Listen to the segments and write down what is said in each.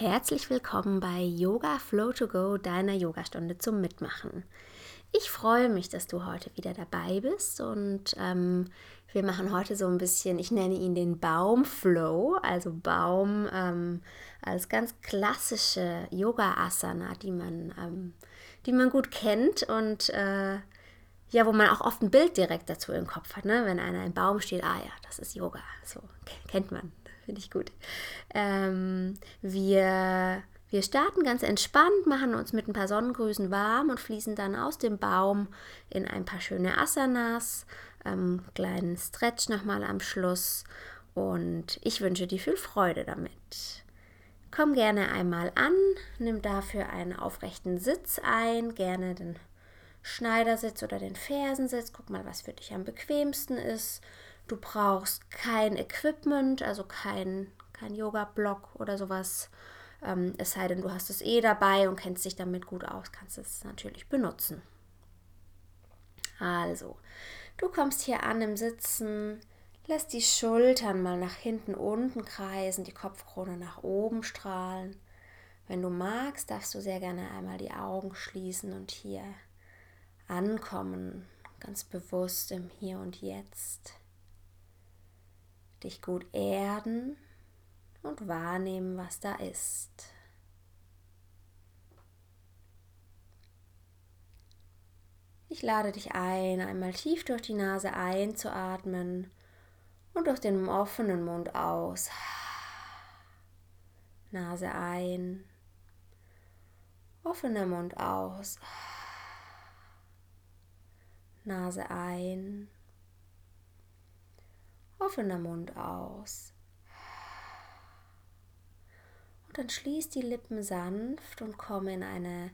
herzlich willkommen bei Yoga Flow to Go, deiner Yogastunde zum Mitmachen. Ich freue mich, dass du heute wieder dabei bist und ähm, wir machen heute so ein bisschen, ich nenne ihn den Baumflow, also Baum ähm, als ganz klassische Yoga-Asana, die man, ähm, die man gut kennt und äh, ja, wo man auch oft ein Bild direkt dazu im Kopf hat, ne? wenn einer im Baum steht, ah ja, das ist Yoga, so kennt man. Finde ich gut. Ähm, wir, wir starten ganz entspannt, machen uns mit ein paar Sonnengrüßen warm und fließen dann aus dem Baum in ein paar schöne Asanas. Ähm, kleinen Stretch nochmal am Schluss. Und ich wünsche dir viel Freude damit. Komm gerne einmal an, nimm dafür einen aufrechten Sitz ein, gerne den Schneidersitz oder den Fersensitz. Guck mal, was für dich am bequemsten ist. Du brauchst kein Equipment, also kein, kein Yoga-Block oder sowas. Ähm, es sei denn, du hast es eh dabei und kennst dich damit gut aus, kannst es natürlich benutzen. Also, du kommst hier an im Sitzen, lässt die Schultern mal nach hinten unten kreisen, die Kopfkrone nach oben strahlen. Wenn du magst, darfst du sehr gerne einmal die Augen schließen und hier ankommen, ganz bewusst im Hier und Jetzt dich gut erden und wahrnehmen, was da ist. Ich lade dich ein, einmal tief durch die Nase einzuatmen und durch den offenen Mund aus. Nase ein, offener Mund aus. Nase ein, offener Mund aus. Und dann schließ die Lippen sanft und komm in eine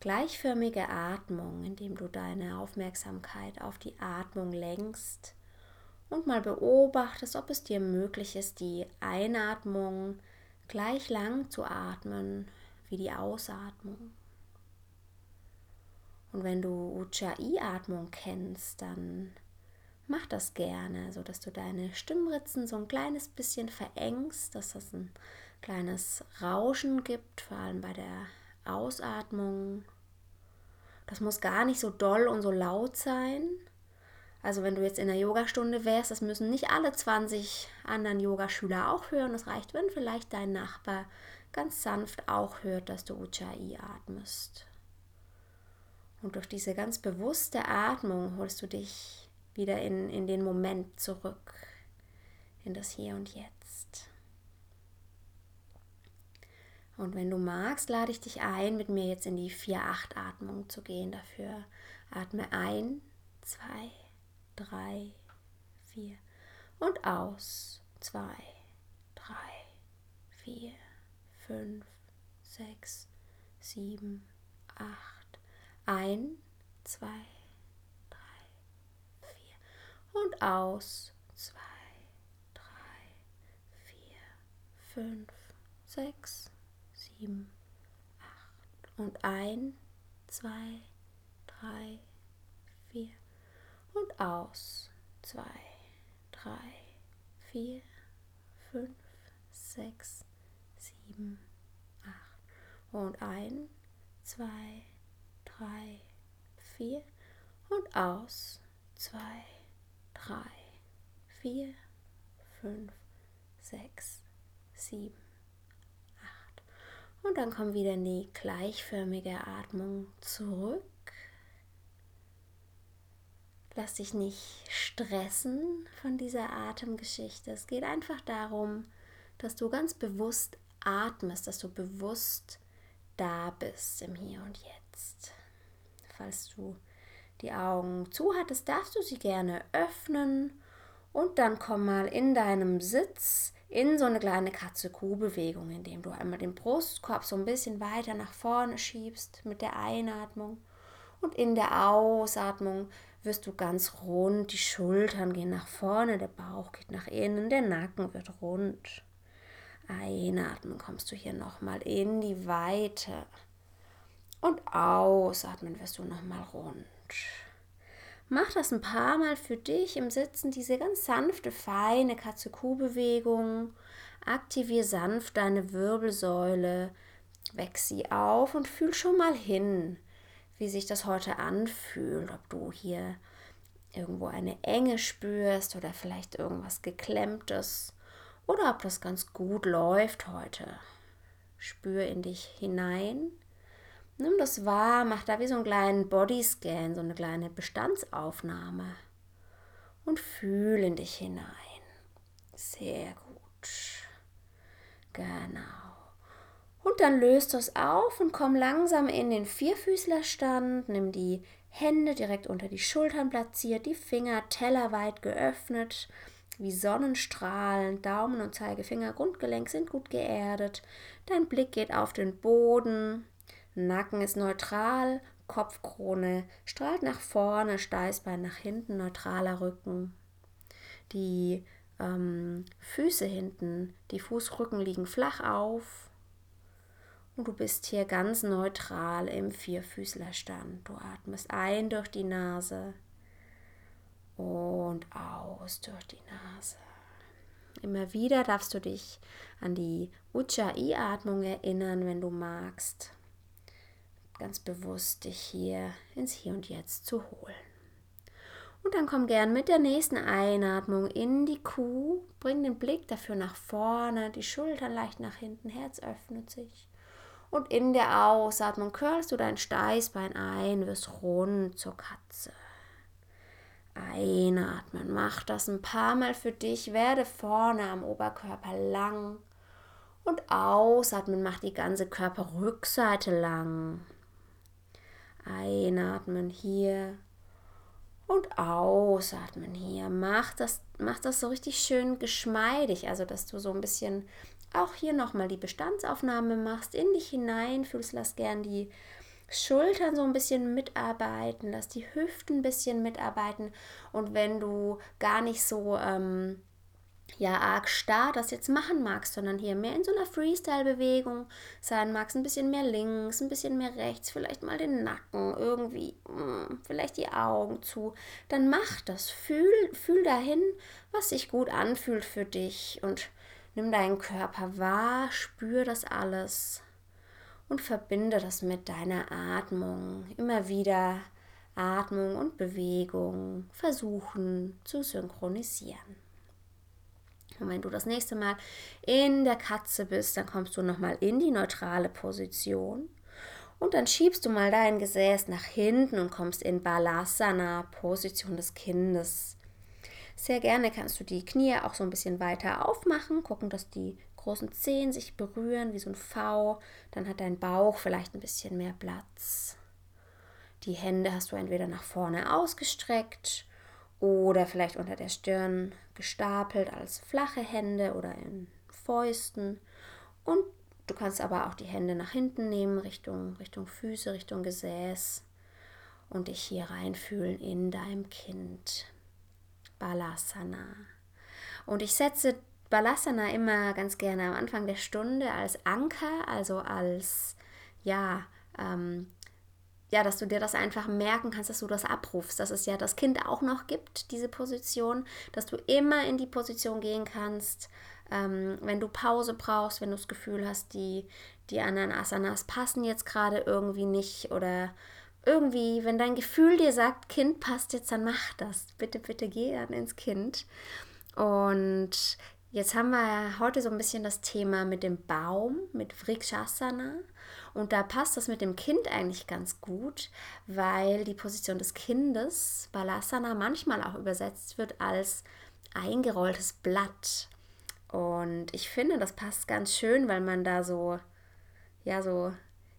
gleichförmige Atmung, indem du deine Aufmerksamkeit auf die Atmung lenkst und mal beobachtest, ob es dir möglich ist, die Einatmung gleich lang zu atmen wie die Ausatmung. Und wenn du Ujjayi-Atmung kennst, dann mach das gerne, so dass du deine Stimmritzen so ein kleines bisschen verengst, dass das ein kleines Rauschen gibt, vor allem bei der Ausatmung. Das muss gar nicht so doll und so laut sein. Also wenn du jetzt in der Yogastunde wärst, das müssen nicht alle 20 anderen Yogaschüler auch hören. Es reicht, wenn vielleicht dein Nachbar ganz sanft auch hört, dass du Ujjayi atmest. Und durch diese ganz bewusste Atmung holst du dich wieder in, in den Moment zurück, in das Hier und Jetzt. Und wenn du magst, lade ich dich ein, mit mir jetzt in die 4-8-Atmung zu gehen. Dafür atme ein, zwei, drei, vier und aus. Zwei, drei, vier, fünf, sechs, sieben, acht. Ein, zwei, und aus. Zwei, drei, vier, fünf, sechs, sieben, acht. Und ein, zwei, drei, vier. Und aus. Zwei, drei, vier, fünf, sechs, sieben, acht. Und ein, zwei, drei, vier. Und aus. Zwei, drei, vier, fünf, sechs, sieben, acht. Und dann komm wieder in die gleichförmige Atmung zurück. Lass dich nicht stressen von dieser Atemgeschichte. Es geht einfach darum, dass du ganz bewusst atmest, dass du bewusst da bist im Hier und Jetzt. Falls du die Augen zu hattest, darfst du sie gerne öffnen und dann komm mal in deinem Sitz in so eine kleine Katze-Kuh-Bewegung, indem du einmal den Brustkorb so ein bisschen weiter nach vorne schiebst mit der Einatmung und in der Ausatmung wirst du ganz rund, die Schultern gehen nach vorne, der Bauch geht nach innen, der Nacken wird rund. Einatmen kommst du hier nochmal in die Weite und ausatmen wirst du nochmal rund. Mach das ein paar Mal für dich im Sitzen, diese ganz sanfte, feine Katze-Kuh-Bewegung. aktiviere sanft deine Wirbelsäule, weck sie auf und fühl schon mal hin, wie sich das heute anfühlt, ob du hier irgendwo eine Enge spürst oder vielleicht irgendwas geklemmtes oder ob das ganz gut läuft heute. Spür in dich hinein. Nimm das wahr, mach da wie so einen kleinen Bodyscan, so eine kleine Bestandsaufnahme und fühl in dich hinein. Sehr gut. Genau. Und dann löst das auf und komm langsam in den Vierfüßlerstand. Nimm die Hände direkt unter die Schultern platziert, die Finger tellerweit geöffnet, wie Sonnenstrahlen. Daumen und Zeigefinger, Grundgelenk sind gut geerdet. Dein Blick geht auf den Boden. Nacken ist neutral, Kopfkrone strahlt nach vorne, Steißbein nach hinten, neutraler Rücken. Die ähm, Füße hinten, die Fußrücken liegen flach auf. Und du bist hier ganz neutral im Vierfüßlerstand. Du atmest ein durch die Nase und aus durch die Nase. Immer wieder darfst du dich an die Ujjayi-Atmung erinnern, wenn du magst. Ganz bewusst dich hier ins Hier und Jetzt zu holen. Und dann komm gern mit der nächsten Einatmung in die Kuh. Bring den Blick dafür nach vorne, die Schultern leicht nach hinten, Herz öffnet sich. Und in der Ausatmung curlst du dein Steißbein ein, wirst rund zur Katze. Einatmen, mach das ein paar Mal für dich, werde vorne am Oberkörper lang. Und ausatmen, mach die ganze Körperrückseite lang. Einatmen hier und ausatmen hier. Mach das, mach das so richtig schön geschmeidig, also dass du so ein bisschen auch hier nochmal die Bestandsaufnahme machst, in dich hinein fühlst, lass gern die Schultern so ein bisschen mitarbeiten, lass die Hüften ein bisschen mitarbeiten und wenn du gar nicht so ähm, ja arg starr das jetzt machen magst, sondern hier mehr in so einer Freestyle-Bewegung sein magst, ein bisschen mehr links, ein bisschen mehr rechts, vielleicht mal den Nacken, irgendwie, mh, hm, vielleicht die Augen zu, dann mach das. Fühl, fühl dahin, was sich gut anfühlt für dich und nimm deinen Körper wahr, spür das alles und verbinde das mit deiner Atmung. Immer wieder Atmung und Bewegung versuchen zu synchronisieren. Und wenn du das nächste Mal in der Katze bist, dann kommst du nochmal in die neutrale Position. Und dann schiebst du mal dein Gesäß nach hinten und kommst in Balasana, Position des Kindes. Sehr gerne kannst du die Knie auch so ein bisschen weiter aufmachen, gucken, dass die großen Zehen sich berühren wie so ein V. Dann hat dein Bauch vielleicht ein bisschen mehr Platz. Die Hände hast du entweder nach vorne ausgestreckt oder vielleicht unter der Stirn gestapelt als flache Hände oder in Fäusten. Und du kannst aber auch die Hände nach hinten nehmen, Richtung, Richtung Füße, Richtung Gesäß und dich hier reinfühlen in deinem Kind. Balasana. Und ich setze Balasana immer ganz gerne am Anfang der Stunde als Anker, also als ja, ähm, ja, dass du dir das einfach merken kannst, dass du das abrufst, dass es ja das Kind auch noch gibt, diese Position, dass du immer in die Position gehen kannst, ähm, wenn du Pause brauchst, wenn du das Gefühl hast, die, die anderen Asanas passen jetzt gerade irgendwie nicht oder irgendwie, wenn dein Gefühl dir sagt, Kind passt jetzt, dann mach das. Bitte, bitte geh dann ins Kind. Und jetzt haben wir heute so ein bisschen das Thema mit dem Baum, mit Vrikshasana. Und da passt das mit dem Kind eigentlich ganz gut, weil die Position des Kindes, Balasana, manchmal auch übersetzt wird als eingerolltes Blatt. Und ich finde, das passt ganz schön, weil man da so, ja, so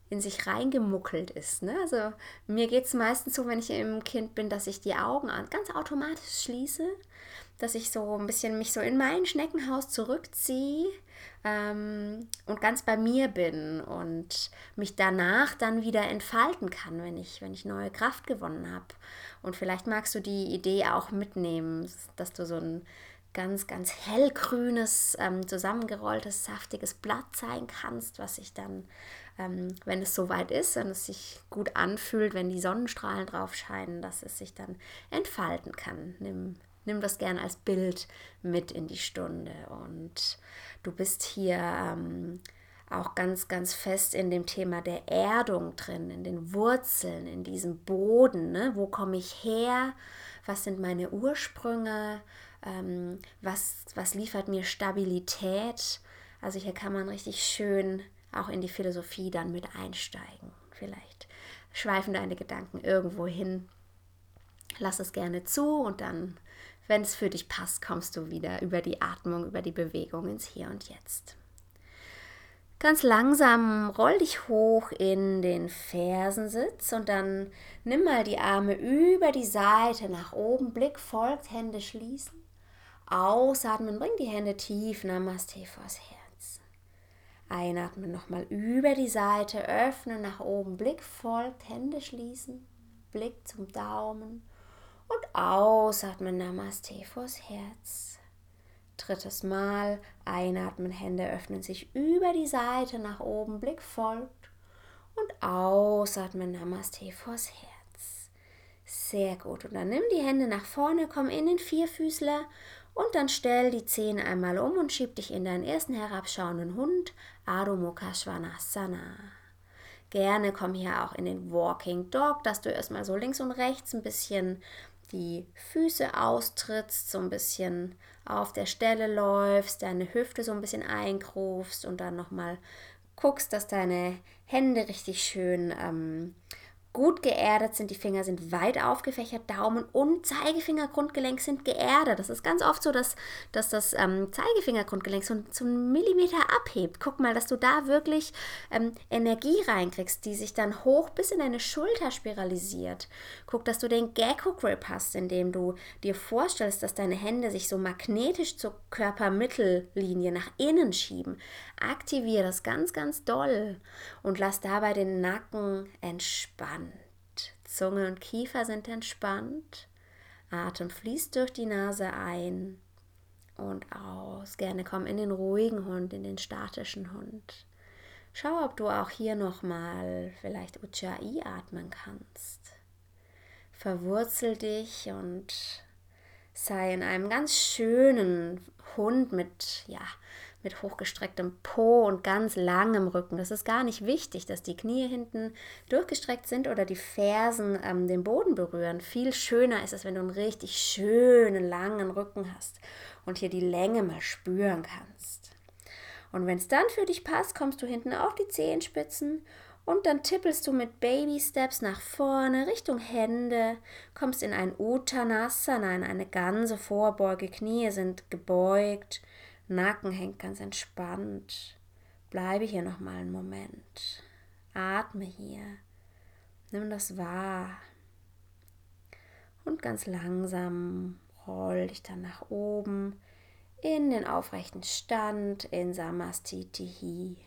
in sich reingemuckelt ist. Ne? Also mir geht es meistens so, wenn ich im Kind bin, dass ich die Augen ganz automatisch schließe, dass ich so ein bisschen mich so in mein Schneckenhaus zurückziehe ähm, und ganz bei mir bin und mich danach dann wieder entfalten kann, wenn ich, wenn ich neue Kraft gewonnen habe. Und vielleicht magst du die Idee auch mitnehmen, dass du so ein ganz, ganz hellgrünes, ähm, zusammengerolltes, saftiges Blatt sein kannst, was sich dann, ähm, wenn es soweit ist und es sich gut anfühlt, wenn die Sonnenstrahlen drauf scheinen, dass es sich dann entfalten kann. Nimm nimm das gerne als Bild mit in die Stunde. Und du bist hier ähm, auch ganz, ganz fest in dem Thema der Erdung drin, in den Wurzeln, in diesem Boden. Ne? Wo komme ich her? Was sind meine Ursprünge? Ähm, was, was liefert mir Stabilität? Also hier kann man richtig schön auch in die Philosophie dann mit einsteigen. Vielleicht schweifen deine Gedanken irgendwo hin. Lass es gerne zu und dann, wenn es für dich passt, kommst du wieder über die Atmung, über die Bewegung ins Hier und Jetzt. Ganz langsam roll dich hoch in den Fersensitz und dann nimm mal die Arme über die Seite nach oben, Blick folgt, Hände schließen. Ausatmen, bring die Hände tief, Namaste vors Herz. Einatmen nochmal über die Seite, öffnen nach oben, Blick folgt, Hände schließen, Blick zum Daumen und ausatmen, Namaste vors Herz. Drittes Mal. Einatmen, Hände öffnen sich über die Seite nach oben, Blick folgt. Und ausatmen, Namaste vors Herz. Sehr gut. Und dann nimm die Hände nach vorne, komm in den Vierfüßler und dann stell die Zehen einmal um und schieb dich in deinen ersten herabschauenden Hund, Adho Mukha Svanasana. Gerne komm hier auch in den Walking Dog, dass du erstmal so links und rechts ein bisschen die Füße austrittst, so ein bisschen auf der Stelle läufst, deine Hüfte so ein bisschen eingrufst und dann nochmal guckst, dass deine Hände richtig schön ähm, gut geerdet sind, die Finger sind weit aufgefächert, Daumen und Zeigefingergrundgelenk sind geerdet. Das ist ganz oft so, dass, dass das ähm, Zeigefingergrundgelenk so, so einen Millimeter abhebt. Guck mal, dass du da wirklich ähm, Energie reinkriegst, die sich dann hoch bis in deine Schulter spiralisiert. Guck, dass du den Gecko-Grip hast, indem du dir vorstellst, dass deine Hände sich so magnetisch zur Körpermittellinie nach innen schieben. Aktiviere das ganz, ganz doll und lass dabei den Nacken entspannt. Zunge und Kiefer sind entspannt. Atem fließt durch die Nase ein und aus. Gerne komm in den ruhigen Hund, in den statischen Hund. Schau, ob du auch hier nochmal vielleicht Ujjayi atmen kannst. Verwurzel dich und sei in einem ganz schönen Hund mit, ja, mit hochgestrecktem Po und ganz langem Rücken. Das ist gar nicht wichtig, dass die Knie hinten durchgestreckt sind oder die Fersen ähm, den Boden berühren. Viel schöner ist es, wenn du einen richtig schönen langen Rücken hast und hier die Länge mal spüren kannst. Und wenn es dann für dich passt, kommst du hinten auf die Zehenspitzen und dann tippelst du mit Baby Steps nach vorne Richtung Hände, kommst in ein Uttanasana, in eine ganze Vorbeuge, Knie sind gebeugt, Nacken hängt ganz entspannt. Bleibe hier noch mal einen Moment. Atme hier. Nimm das wahr. Und ganz langsam roll dich dann nach oben in den aufrechten Stand in Samastitihi.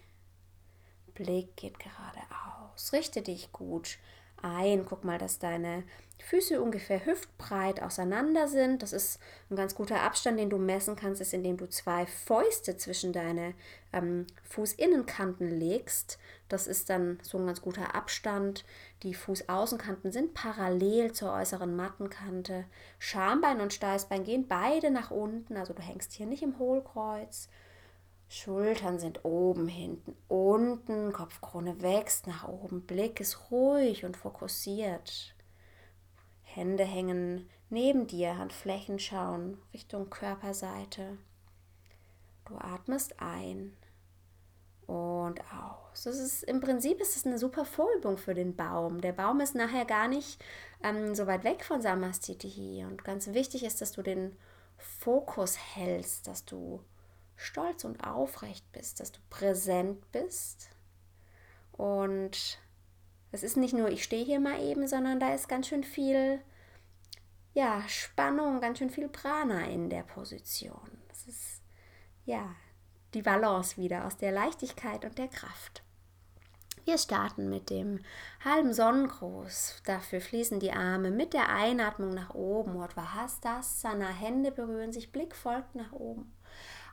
Blick geht geradeaus. Richte dich gut ein. Guck mal, dass deine Füße ungefähr hüftbreit auseinander sind. Das ist ein ganz guter Abstand, den du messen kannst, ist, indem du zwei Fäuste zwischen deine ähm, Fußinnenkanten legst. Das ist dann so ein ganz guter Abstand. Die Fußaußenkanten sind parallel zur äußeren Mattenkante. Schambein und Steißbein gehen beide nach unten, also du hängst hier nicht im Hohlkreuz. Schultern sind oben, hinten, unten, Kopfkrone wächst nach oben, Blick ist ruhig und fokussiert. Hände hängen neben dir, Handflächen schauen Richtung Körperseite. Du atmest ein und aus. Das ist, Im Prinzip ist es eine super Vorübung für den Baum. Der Baum ist nachher gar nicht ähm, so weit weg von Samastitihi. Und ganz wichtig ist, dass du den Fokus hältst, dass du stolz und aufrecht bist, dass du präsent bist. Und es ist nicht nur, ich stehe hier mal eben, sondern da ist ganz schön viel ja, Spannung, ganz schön viel Prana in der Position. Das ist ja die Balance wieder aus der Leichtigkeit und der Kraft. Wir starten mit dem halben Sonnengruß. Dafür fließen die Arme mit der Einatmung nach oben. Uttvahastasana, Hände berühren sich, Blick folgt nach oben.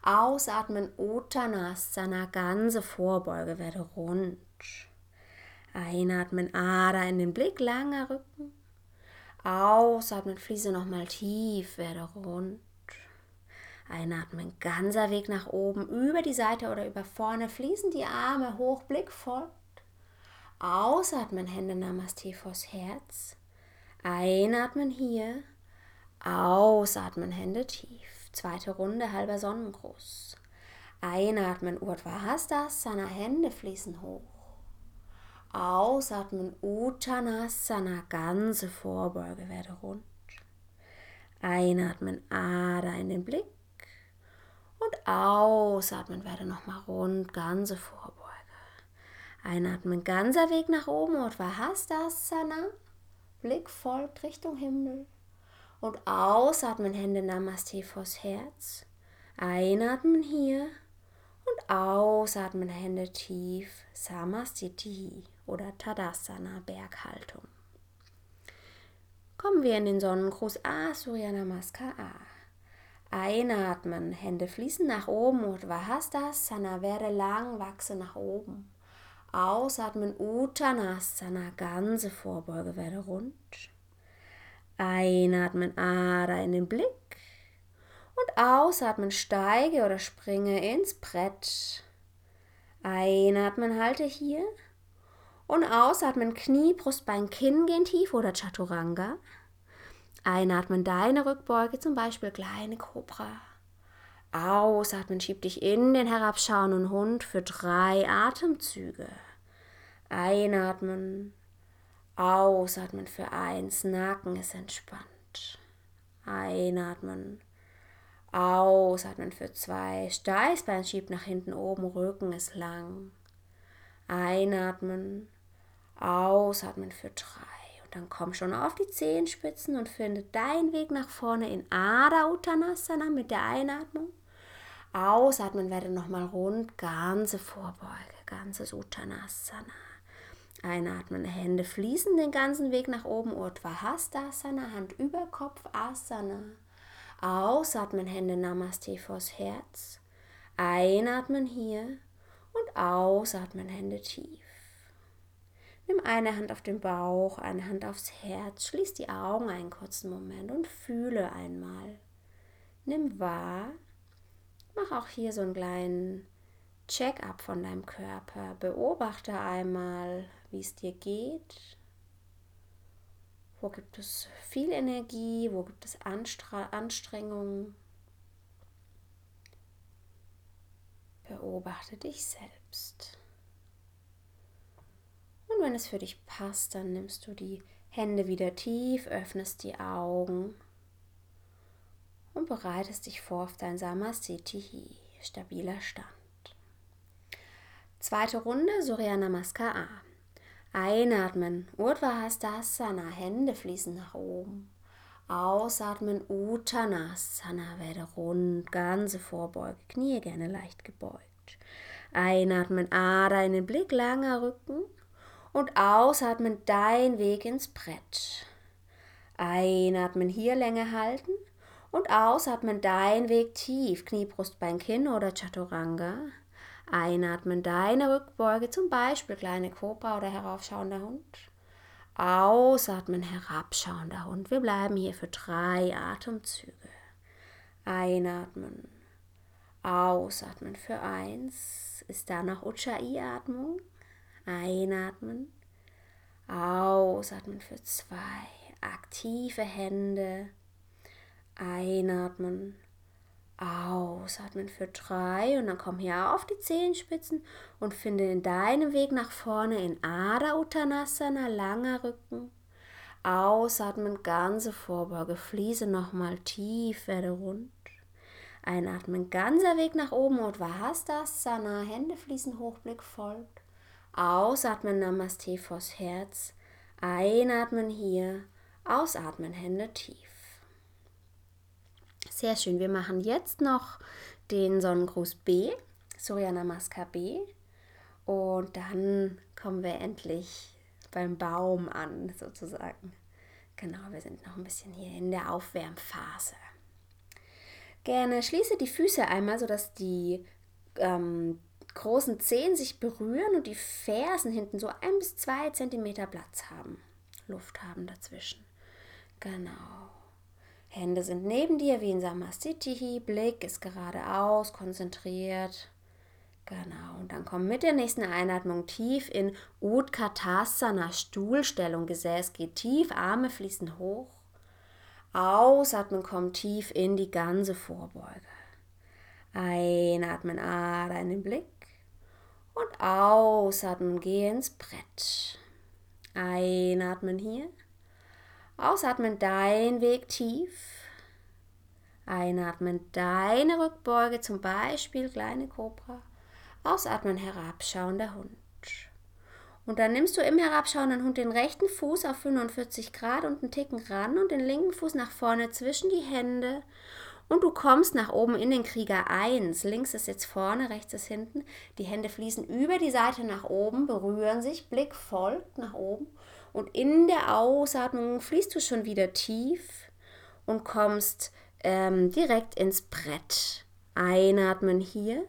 Ausatmen Uttanasana, ganze Vorbeuge, werde rund. Einatmen Ada in den Blick, langer Rücken. Ausatmen, fließe nochmal tief, werde rund. Einatmen, ganzer Weg nach oben, über die Seite oder über vorne, fließen die Arme hoch, Blick folgt. Ausatmen, Hände Namaste vors Herz. Einatmen hier, ausatmen, Hände tief. Zweite Runde, halber Sonnengruß. Einatmen, Urdhva Hände fließen hoch. Ausatmen, Uttanasana, ganze Vorbeuge, werde rund. Einatmen, Ader in den Blick. Und ausatmen, werde nochmal rund, ganze Vorbeuge. Einatmen, ganzer Weg nach oben, Urdhva Blick folgt Richtung Himmel. Und ausatmen, Hände Namaste vors Herz. Einatmen hier und ausatmen, Hände tief, Samastiti oder Tadasana, Berghaltung. Kommen wir in den Sonnengruß A, Surya Namaskar A. Einatmen, Hände fließen nach oben, Urdhvastasana, werde lang, wachse nach oben. Ausatmen, Uttanasana, ganze Vorbeuge, werde rund. Einatmen, Ada in den Blick. Und ausatmen, steige oder springe ins Brett. Einatmen, halte hier. Und ausatmen, Knie, Brustbein, Kinn gehen tief oder Chaturanga. Einatmen, deine Rückbeuge, zum Beispiel kleine Kobra. Ausatmen, schieb dich in den herabschauenden Hund für drei Atemzüge. Einatmen, ausatmen für eins, Nacken ist entspannt. Einatmen, ausatmen für zwei, Steißbein schiebt nach hinten oben, Rücken ist lang. Einatmen, ausatmen für drei. Und dann komm schon auf die Zehenspitzen und finde deinen Weg nach vorne in Adha Uttanasana mit der Einatmung. Ausatmen werde nochmal rund, ganze Vorbeuge, ganzes Uttanasana. Einatmen, Hände fließen den ganzen Weg nach oben, Urdhva Hastasana, Hand über Kopf, Asana. Ausatmen, Hände Namaste vors Herz. Einatmen hier und ausatmen, Hände tief. Nimm eine Hand auf den Bauch, eine Hand aufs Herz, schließ die Augen einen kurzen Moment und fühle einmal. Nimm wahr, Mach auch hier so einen kleinen Check-up von deinem Körper. Beobachte einmal, wie es dir geht. Wo gibt es viel Energie? Wo gibt es Anstre Anstrengung? Beobachte dich selbst. Und wenn es für dich passt, dann nimmst du die Hände wieder tief, öffnest die Augen und bereitest dich vor auf dein Samasthiti, stabiler Stand. Zweite Runde, Surya Namaskar A. Einatmen, Urdhva Hastasana, Hände fließen nach oben. Ausatmen, Uttanasana, werde rund, ganze Vorbeuge, Knie gerne leicht gebeugt. Einatmen, Ader in den Blick, langer Rücken. Und ausatmen, dein Weg ins Brett. Einatmen, hier Länge halten. Und ausatmen dein Weg tief, Knie, Brust, Bein, Kinn oder Chaturanga. Einatmen deine Rückbeuge, zum Beispiel kleine Kobra oder heraufschauender Hund. Ausatmen, herabschauender Hund. Wir bleiben hier für drei Atemzüge. Einatmen, ausatmen für eins. Ist da noch Ujjayi-Atmung? Einatmen, ausatmen für zwei. Aktive Hände Einatmen, ausatmen für drei und dann komm hier auf die Zehenspitzen und finde in deinem Weg nach vorne in Adha Uttanasana, langer Rücken. Ausatmen, ganze Vorbeuge, fließe nochmal tief, werde rund. Einatmen, ganzer Weg nach oben, Uddhvastasana, Hände fließen hoch, Blick folgt. Ausatmen, Namaste vors Herz. Einatmen hier, ausatmen, Hände tief. Sehr schön. Wir machen jetzt noch den Sonnengruß B, Surya Namaskar B. Und dann kommen wir endlich beim Baum an, sozusagen. Genau, wir sind noch ein bisschen hier in der Aufwärmphase. Gerne schließe die Füße einmal, sodass die ähm, großen Zehen sich berühren und die Fersen hinten so ein bis zwei Zentimeter Platz haben, Luft haben dazwischen. Genau. Hände sind neben dir wie in Samastitihi. Blick ist geradeaus, konzentriert. Genau. Und dann komm mit der nächsten Einatmung tief in Utkatasana, Stuhlstellung. Gesäß geht tief, Arme fließen hoch. Ausatmen, komm tief in die ganze Vorbeuge. Einatmen, Ader in den Blick. Und ausatmen, geh ins Brett. Einatmen hier. Ausatmen, dein Weg tief. Einatmen, deine Rückbeuge, zum Beispiel kleine Kobra. Ausatmen, herabschauender Hund. Und dann nimmst du im herabschauenden Hund den rechten Fuß auf 45 Grad und einen Ticken ran und den linken Fuß nach vorne zwischen die Hände und du kommst nach oben in den Krieger 1. Links ist jetzt vorne, rechts ist hinten. Die Hände fließen über die Seite nach oben, berühren sich, Blick folgt nach oben. Und in der Ausatmung fließt du schon wieder tief und kommst ähm, direkt ins Brett. Einatmen hier.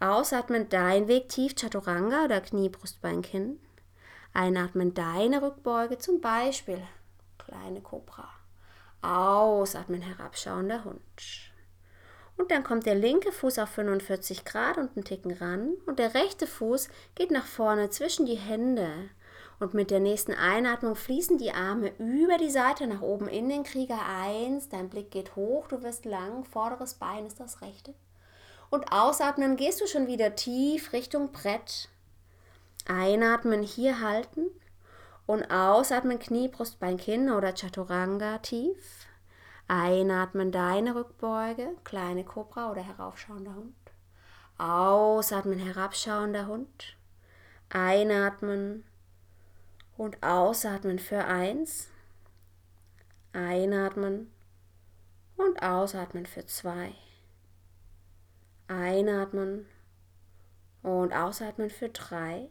Ausatmen dein Weg tief, Chaturanga oder Knie, Brustbein, Kinn. Einatmen deine Rückbeuge, zum Beispiel kleine Kobra. Ausatmen, herabschauender Hund. Und dann kommt der linke Fuß auf 45 Grad und einen Ticken ran. Und der rechte Fuß geht nach vorne zwischen die Hände. Und mit der nächsten Einatmung fließen die Arme über die Seite nach oben in den Krieger 1. Dein Blick geht hoch, du wirst lang. Vorderes Bein ist das rechte. Und ausatmen gehst du schon wieder tief Richtung Brett. Einatmen hier halten. Und ausatmen Knie, Brustbein, Kinn oder Chaturanga tief. Einatmen deine Rückbeuge, kleine Kobra oder heraufschauender Hund. Ausatmen herabschauender Hund. Einatmen und ausatmen für eins. Einatmen und ausatmen für zwei. Einatmen und ausatmen für drei.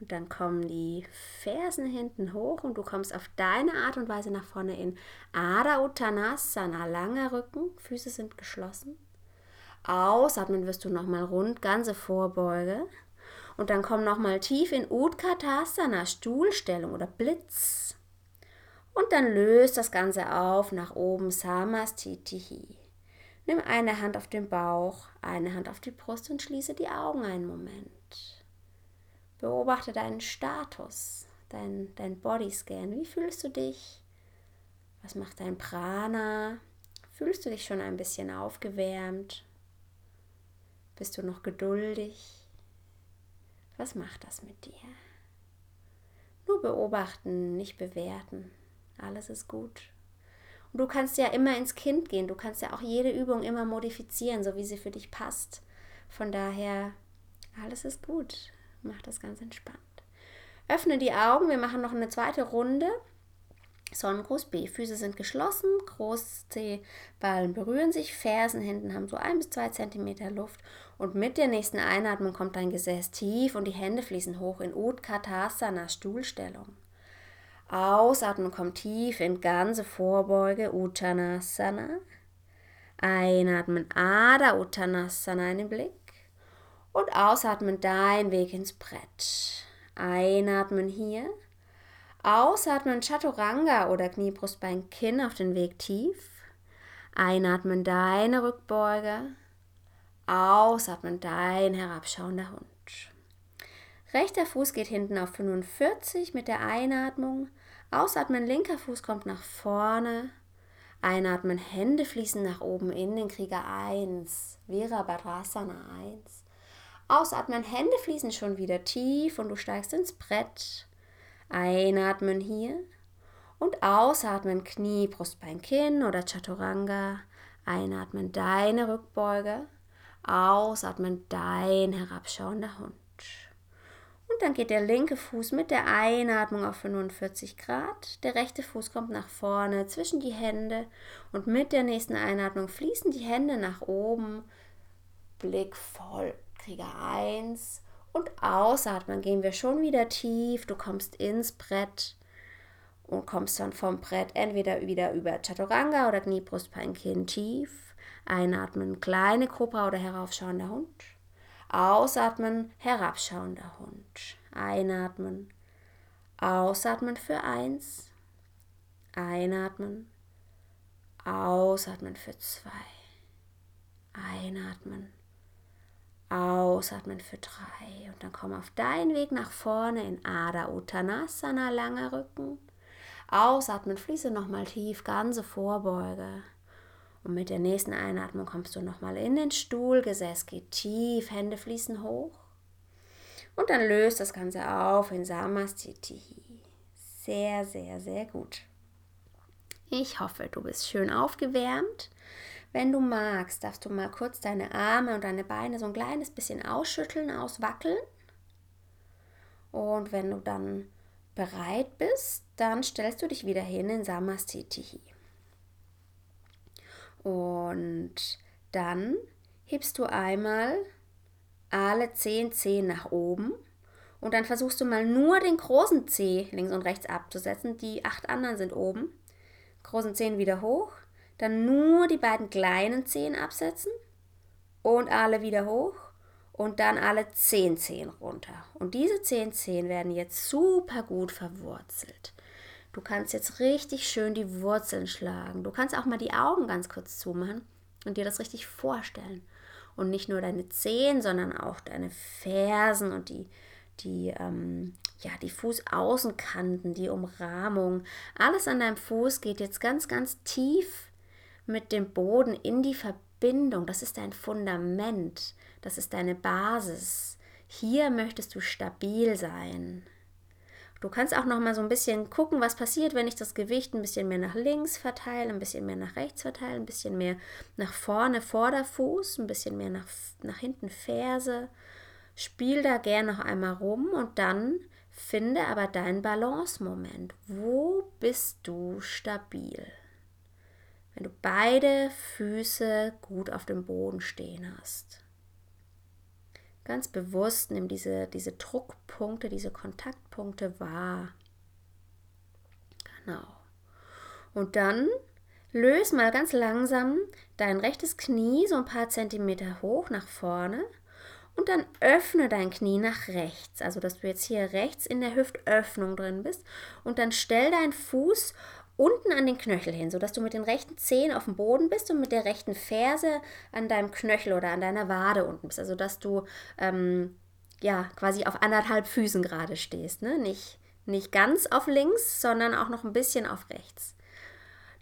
Und dann kommen die Fersen hinten hoch und du kommst auf deine Art und Weise nach vorne in Adha Uttanasana, langer Rücken, Füße sind geschlossen. Ausatmen wirst du nochmal rund, ganze Vorbeuge. Und dann komm nochmal tief in Utkatasana, Stuhlstellung oder Blitz. Und dann löst das Ganze auf nach oben, Samastitihi. Nimm eine Hand auf den Bauch, eine Hand auf die Brust und schließe die Augen einen Moment. Beobachte deinen Status, dein, dein Bodyscan. Wie fühlst du dich? Was macht dein Prana? Fühlst du dich schon ein bisschen aufgewärmt? Bist du noch geduldig? Was macht das mit dir? Nur beobachten, nicht bewerten. Alles ist gut. Und du kannst ja immer ins Kind gehen. Du kannst ja auch jede Übung immer modifizieren, so wie sie für dich passt. Von daher, alles ist gut. Mach das ganz entspannt. Öffne die Augen. Wir machen noch eine zweite Runde. Sonnengruß B. Füße sind geschlossen, Großzehballen berühren sich, Fersen hinten haben so ein bis zwei Zentimeter Luft und mit der nächsten Einatmung kommt dein Gesäß tief und die Hände fließen hoch in Utkatasana, Stuhlstellung. Ausatmen kommt tief in ganze Vorbeuge, Uttanasana. Einatmen, Ada Uttanasana in den Blick. Und ausatmen dein Weg ins Brett. Einatmen hier. Ausatmen Chaturanga oder Knie, Brustbein, Kinn auf den Weg tief. Einatmen deine Rückbeuge. Ausatmen dein herabschauender Hund. Rechter Fuß geht hinten auf 45 mit der Einatmung. Ausatmen, linker Fuß kommt nach vorne. Einatmen, Hände fließen nach oben in den Krieger 1. Virabhadrasana 1. Ausatmen, Hände fließen schon wieder tief und du steigst ins Brett. Einatmen hier und ausatmen Knie, Brustbein, Kinn oder Chaturanga. Einatmen deine Rückbeuge. Ausatmen dein herabschauender Hund. Und dann geht der linke Fuß mit der Einatmung auf 45 Grad. Der rechte Fuß kommt nach vorne zwischen die Hände und mit der nächsten Einatmung fließen die Hände nach oben. Blick voll Krieger 1 und ausatmen gehen wir schon wieder tief. Du kommst ins Brett und kommst dann vom Brett entweder wieder über Chaturanga oder Knie, Brustbein, Kinn tief. Einatmen, kleine Kobra oder heraufschauender Hund. Ausatmen, herabschauender Hund. Einatmen, ausatmen für eins. Einatmen, ausatmen für zwei. Einatmen, ausatmen für drei. Und dann komm auf deinen Weg nach vorne in Ada Uttanasana, langer Rücken. Ausatmen, fließe nochmal tief, ganze Vorbeuge. Und mit der nächsten Einatmung kommst du nochmal in den Stuhl, Gesäß geht tief, Hände fließen hoch. Und dann löst das Ganze auf in Samastiti. Sehr, sehr, sehr gut. Ich hoffe, du bist schön aufgewärmt. Wenn du magst, darfst du mal kurz deine Arme und deine Beine so ein kleines bisschen ausschütteln, auswackeln. Und wenn du dann bereit bist, dann stellst du dich wieder hin in Samastiti. Und dann hebst du einmal alle zehn Zehen nach oben und dann versuchst du mal nur den großen Zeh links und rechts abzusetzen. Die acht anderen sind oben. Großen Zehen wieder hoch. Dann nur die beiden kleinen Zehen absetzen und alle wieder hoch und dann alle zehn Zehen runter. Und diese zehn Zehen werden jetzt super gut verwurzelt. Du kannst jetzt richtig schön die Wurzeln schlagen. Du kannst auch mal die Augen ganz kurz zumachen und dir das richtig vorstellen. Und nicht nur deine Zehen, sondern auch deine Fersen und die, die, ähm, ja, die Fußaußenkanten, die Umrahmung. Alles an deinem Fuß geht jetzt ganz, ganz tief mit dem Boden in die Verbindung. Das ist dein Fundament. Das ist deine Basis. Hier möchtest du stabil sein. Du kannst auch noch mal so ein bisschen gucken, was passiert, wenn ich das Gewicht ein bisschen mehr nach links verteile, ein bisschen mehr nach rechts verteile, ein bisschen mehr nach vorne Vorderfuß, ein bisschen mehr nach, nach hinten Ferse. Spiel da gerne noch einmal rum und dann finde aber deinen Balance-Moment. Wo bist du stabil? Wenn du beide Füße gut auf dem Boden stehen hast. Ganz bewusst nimm diese, diese Druckpunkte, diese Kontaktpunkte wahr. Genau. Und dann löse mal ganz langsam dein rechtes Knie so ein paar Zentimeter hoch nach vorne und dann öffne dein Knie nach rechts, also dass du jetzt hier rechts in der Hüftöffnung drin bist und dann stell deinen Fuß unten an den Knöchel hin, sodass du mit den rechten Zehen auf dem Boden bist und mit der rechten Ferse an deinem Knöchel oder an deiner Wade unten bist. Also dass du ähm, ja quasi auf anderthalb Füßen gerade stehst. Ne? Nicht, nicht ganz auf links, sondern auch noch ein bisschen auf rechts.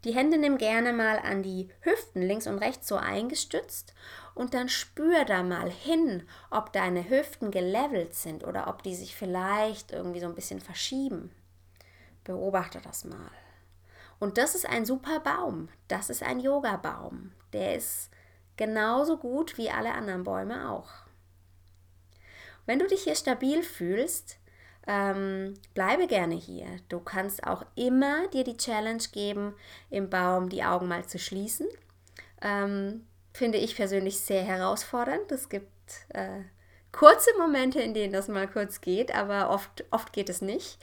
Die Hände nimm gerne mal an die Hüften links und rechts so eingestützt und dann spür da mal hin, ob deine Hüften gelevelt sind oder ob die sich vielleicht irgendwie so ein bisschen verschieben. Beobachte das mal. Und das ist ein super Baum. Das ist ein Yoga-Baum. Der ist genauso gut wie alle anderen Bäume auch. Wenn du dich hier stabil fühlst, ähm, bleibe gerne hier. Du kannst auch immer dir die Challenge geben, im Baum die Augen mal zu schließen. Ähm, finde ich persönlich sehr herausfordernd. Es gibt äh, kurze Momente, in denen das mal kurz geht, aber oft, oft geht es nicht.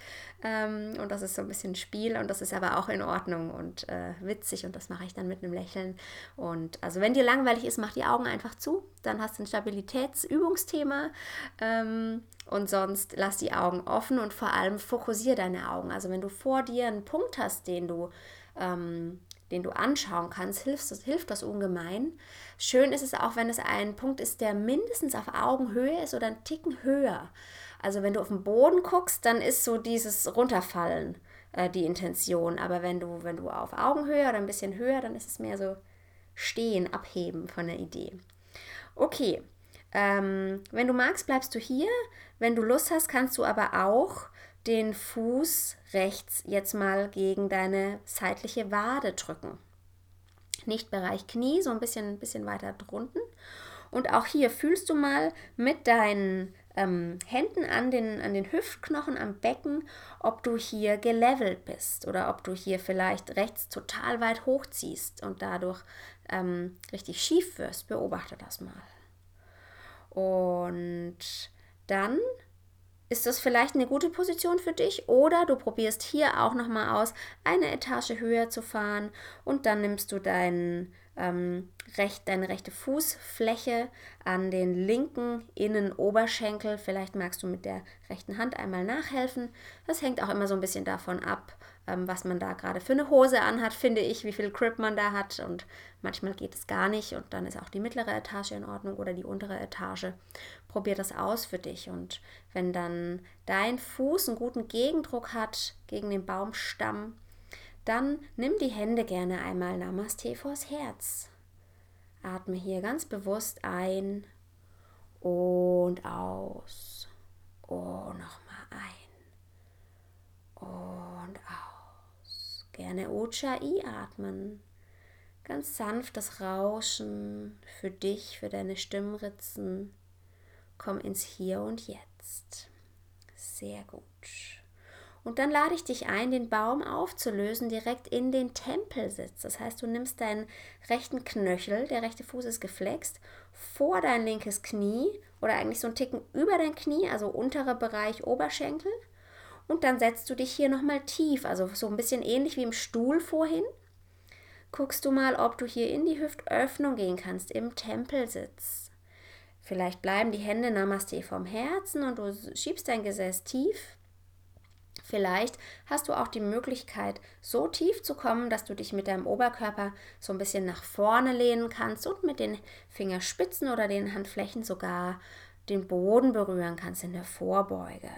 Ähm, und das ist so ein bisschen Spiel und das ist aber auch in Ordnung und äh, witzig und das mache ich dann mit einem Lächeln. Und also wenn dir langweilig ist, mach die Augen einfach zu, dann hast du ein Stabilitätsübungsthema ähm, und sonst lass die Augen offen und vor allem fokussiere deine Augen. Also wenn du vor dir einen Punkt hast, den du ähm, den du anschauen kannst, hilft das, hilft das ungemein. Schön ist es auch, wenn es ein Punkt ist, der mindestens auf Augenhöhe ist oder einen Ticken höher. Also wenn du auf den Boden guckst, dann ist so dieses Runterfallen äh, die Intention. Aber wenn du, wenn du auf Augenhöhe oder ein bisschen höher, dann ist es mehr so stehen, abheben von der Idee. Okay, ähm, wenn du magst, bleibst du hier. Wenn du Lust hast, kannst du aber auch den Fuß rechts jetzt mal gegen deine seitliche Wade drücken. Nicht Bereich Knie, so ein bisschen, ein bisschen weiter drunten. Und auch hier fühlst du mal mit deinen ähm, Händen an den, an den Hüftknochen am Becken, ob du hier gelevelt bist oder ob du hier vielleicht rechts total weit hochziehst und dadurch ähm, richtig schief wirst. Beobachte das mal. Und dann ist das vielleicht eine gute Position für dich oder du probierst hier auch nochmal aus, eine Etage höher zu fahren und dann nimmst du deinen ähm, recht, deine rechte Fußfläche an den linken Innenoberschenkel. Vielleicht magst du mit der rechten Hand einmal nachhelfen. Das hängt auch immer so ein bisschen davon ab, ähm, was man da gerade für eine Hose anhat, finde ich, wie viel Grip man da hat. Und manchmal geht es gar nicht und dann ist auch die mittlere Etage in Ordnung oder die untere Etage. Probier das aus für dich. Und wenn dann dein Fuß einen guten Gegendruck hat gegen den Baumstamm, dann nimm die Hände gerne einmal Namaste vors Herz. Atme hier ganz bewusst ein und aus. Und nochmal ein und aus. Gerne Ujjayi atmen. Ganz sanftes Rauschen für dich, für deine Stimmritzen. Komm ins Hier und Jetzt. Sehr gut. Und dann lade ich dich ein, den Baum aufzulösen, direkt in den Tempelsitz. Das heißt, du nimmst deinen rechten Knöchel, der rechte Fuß ist geflext, vor dein linkes Knie oder eigentlich so einen Ticken über dein Knie, also unterer Bereich Oberschenkel. Und dann setzt du dich hier nochmal tief, also so ein bisschen ähnlich wie im Stuhl vorhin. Guckst du mal, ob du hier in die Hüftöffnung gehen kannst, im Tempelsitz. Vielleicht bleiben die Hände Namaste vom Herzen und du schiebst dein Gesäß tief Vielleicht hast du auch die Möglichkeit, so tief zu kommen, dass du dich mit deinem Oberkörper so ein bisschen nach vorne lehnen kannst und mit den Fingerspitzen oder den Handflächen sogar den Boden berühren kannst in der Vorbeuge.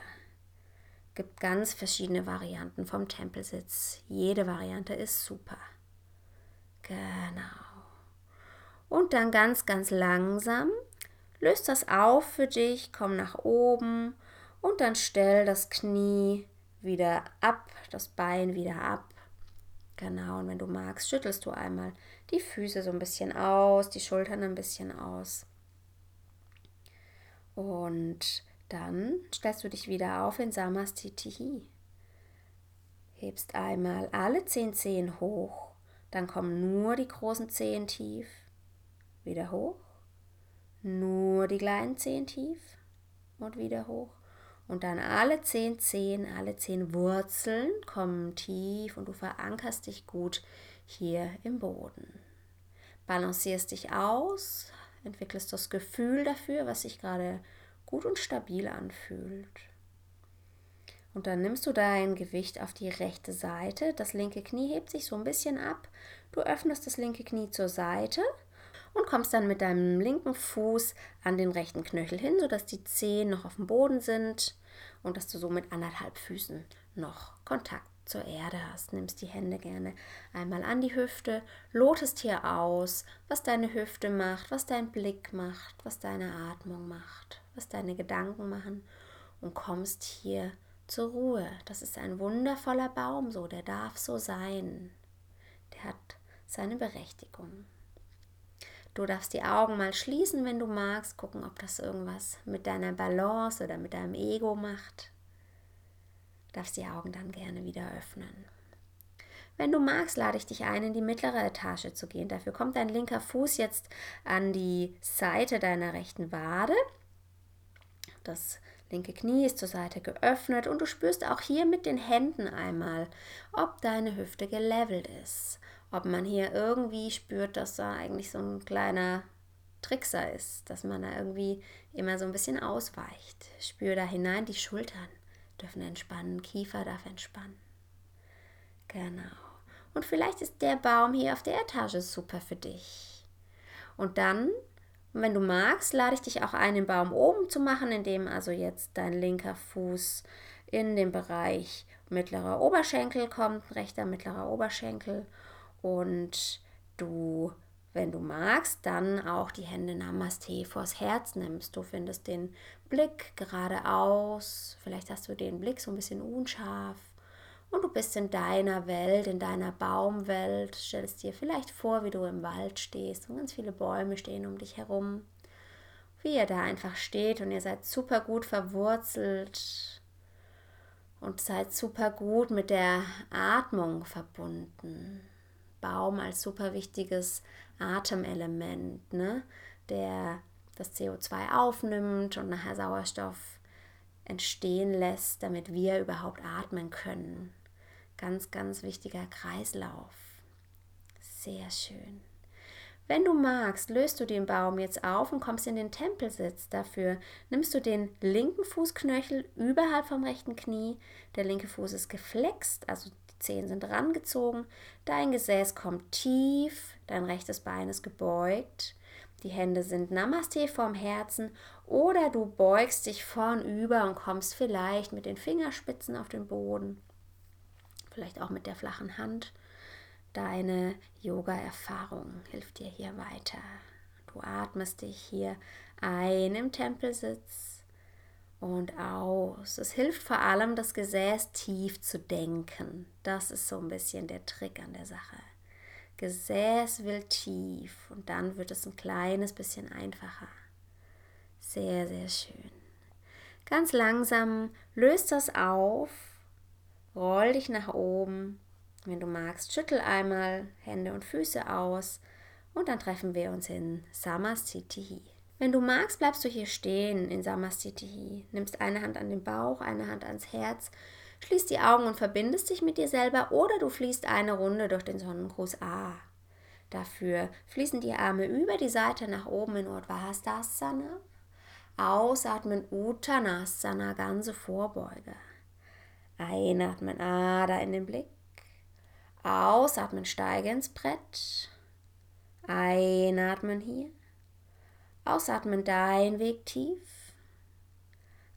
Gibt ganz verschiedene Varianten vom Tempelsitz. Jede Variante ist super. Genau. Und dann ganz, ganz langsam löst das auf für dich, komm nach oben und dann stell das Knie wieder ab, das Bein wieder ab. Genau, und wenn du magst, schüttelst du einmal die Füße so ein bisschen aus, die Schultern ein bisschen aus. Und dann stellst du dich wieder auf in Samastitihi. Hebst einmal alle zehn Zehen hoch, dann kommen nur die großen Zehen tief. Wieder hoch. Nur die kleinen Zehen tief und wieder hoch. Und dann alle zehn Zehen, alle zehn Wurzeln kommen tief und du verankerst dich gut hier im Boden. Balancierst dich aus, entwickelst das Gefühl dafür, was sich gerade gut und stabil anfühlt. Und dann nimmst du dein Gewicht auf die rechte Seite. Das linke Knie hebt sich so ein bisschen ab. Du öffnest das linke Knie zur Seite und kommst dann mit deinem linken Fuß an den rechten Knöchel hin, sodass die Zehen noch auf dem Boden sind und dass du so mit anderthalb Füßen noch Kontakt zur Erde hast. Nimmst die Hände gerne einmal an die Hüfte, lotest hier aus, was deine Hüfte macht, was dein Blick macht, was deine Atmung macht, was deine Gedanken machen und kommst hier zur Ruhe. Das ist ein wundervoller Baum, so der darf so sein. Der hat seine Berechtigung. Du darfst die Augen mal schließen, wenn du magst, gucken, ob das irgendwas mit deiner Balance oder mit deinem Ego macht. Du darfst die Augen dann gerne wieder öffnen. Wenn du magst, lade ich dich ein, in die mittlere Etage zu gehen. Dafür kommt dein linker Fuß jetzt an die Seite deiner rechten Wade. Das linke Knie ist zur Seite geöffnet und du spürst auch hier mit den Händen einmal, ob deine Hüfte gelevelt ist ob man hier irgendwie spürt, dass da eigentlich so ein kleiner Trickser ist, dass man da irgendwie immer so ein bisschen ausweicht. Spür da hinein, die Schultern dürfen entspannen, Kiefer darf entspannen. Genau. Und vielleicht ist der Baum hier auf der Etage super für dich. Und dann, wenn du magst, lade ich dich auch ein, den Baum oben zu machen, indem also jetzt dein linker Fuß in den Bereich mittlerer Oberschenkel kommt, rechter mittlerer Oberschenkel. Und du, wenn du magst, dann auch die Hände Namaste vors Herz nimmst. Du findest den Blick geradeaus, vielleicht hast du den Blick so ein bisschen unscharf und du bist in deiner Welt, in deiner Baumwelt, stellst dir vielleicht vor, wie du im Wald stehst und ganz viele Bäume stehen um dich herum, wie ihr da einfach steht und ihr seid super gut verwurzelt und seid super gut mit der Atmung verbunden. Baum als super wichtiges Atemelement, ne? der das CO2 aufnimmt und nachher Sauerstoff entstehen lässt, damit wir überhaupt atmen können. Ganz, ganz wichtiger Kreislauf. Sehr schön. Wenn du magst, löst du den Baum jetzt auf und kommst in den Tempelsitz. Dafür nimmst du den linken Fußknöchel überhalb vom rechten Knie. Der linke Fuß ist geflext, also die Zehen sind rangezogen, dein Gesäß kommt tief, dein rechtes Bein ist gebeugt, die Hände sind Namaste vorm Herzen oder du beugst dich vornüber und kommst vielleicht mit den Fingerspitzen auf den Boden, vielleicht auch mit der flachen Hand. Deine Yoga-Erfahrung hilft dir hier weiter. Du atmest dich hier ein im Tempelsitz und aus. Es hilft vor allem, das Gesäß tief zu denken. Das ist so ein bisschen der Trick an der Sache. Gesäß will tief und dann wird es ein kleines bisschen einfacher. Sehr, sehr schön. Ganz langsam löst das auf, roll dich nach oben. Wenn du magst, schüttel einmal Hände und Füße aus und dann treffen wir uns in Samasthiti. Wenn du magst, bleibst du hier stehen in Samasthiti. Nimmst eine Hand an den Bauch, eine Hand ans Herz, schließt die Augen und verbindest dich mit dir selber oder du fließt eine Runde durch den Sonnengruß A. Dafür fließen die Arme über die Seite nach oben in Urdhvastasana. Ausatmen Uttanasana, ganze Vorbeuge. Einatmen Ada in den Blick. Ausatmen, steige ins Brett. Einatmen hier. Ausatmen dein Weg tief.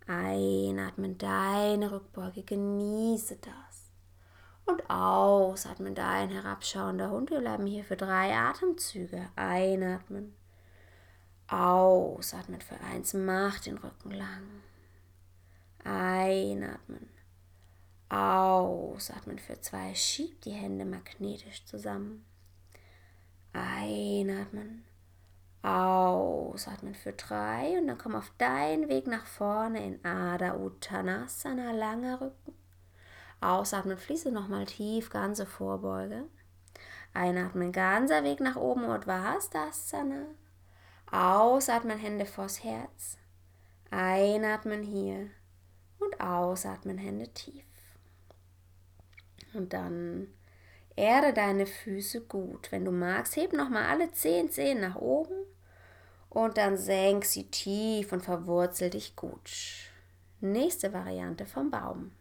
Einatmen deine Rückbeuge, genieße das. Und ausatmen dein herabschauender Hund. Wir bleiben hier für drei Atemzüge. Einatmen. Ausatmen für eins. Mach den Rücken lang. Einatmen. Ausatmen für zwei. Schieb die Hände magnetisch zusammen. Einatmen. Ausatmen für drei und dann komm auf deinen Weg nach vorne in Ada Uttanasana, langer Rücken. Ausatmen, fließe nochmal tief, ganze Vorbeuge. Einatmen, ganzer Weg nach oben, Urdhvastasana. Ausatmen, Hände vors Herz. Einatmen hier und ausatmen, Hände tief. Und dann erde deine Füße gut. Wenn du magst, heb nochmal alle zehn Zehen nach oben und dann senk sie tief und verwurzel dich gut. Nächste Variante vom Baum.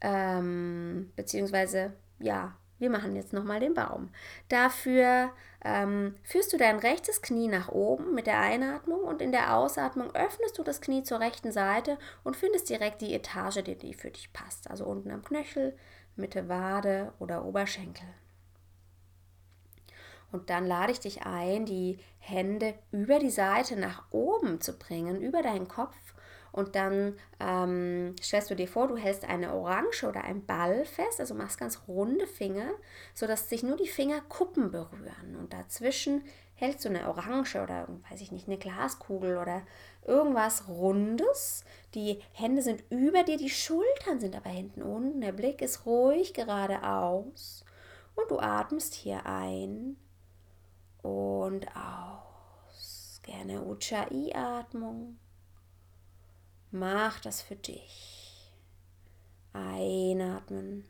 Ähm, beziehungsweise, ja, wir machen jetzt nochmal den Baum. Dafür ähm, führst du dein rechtes Knie nach oben mit der Einatmung und in der Ausatmung öffnest du das Knie zur rechten Seite und findest direkt die Etage, die, die für dich passt. Also unten am Knöchel, Mitte Wade oder Oberschenkel. Und dann lade ich dich ein, die Hände über die Seite nach oben zu bringen, über deinen Kopf. Und dann ähm, stellst du dir vor, du hältst eine Orange oder ein Ball fest, also machst ganz runde Finger, sodass sich nur die Fingerkuppen berühren. Und dazwischen hältst du eine Orange oder, weiß ich nicht, eine Glaskugel oder irgendwas Rundes. Die Hände sind über dir, die Schultern sind aber hinten unten. Der Blick ist ruhig geradeaus. Und du atmest hier ein und aus. Gerne Ujjayi-Atmung. Mach das für dich. Einatmen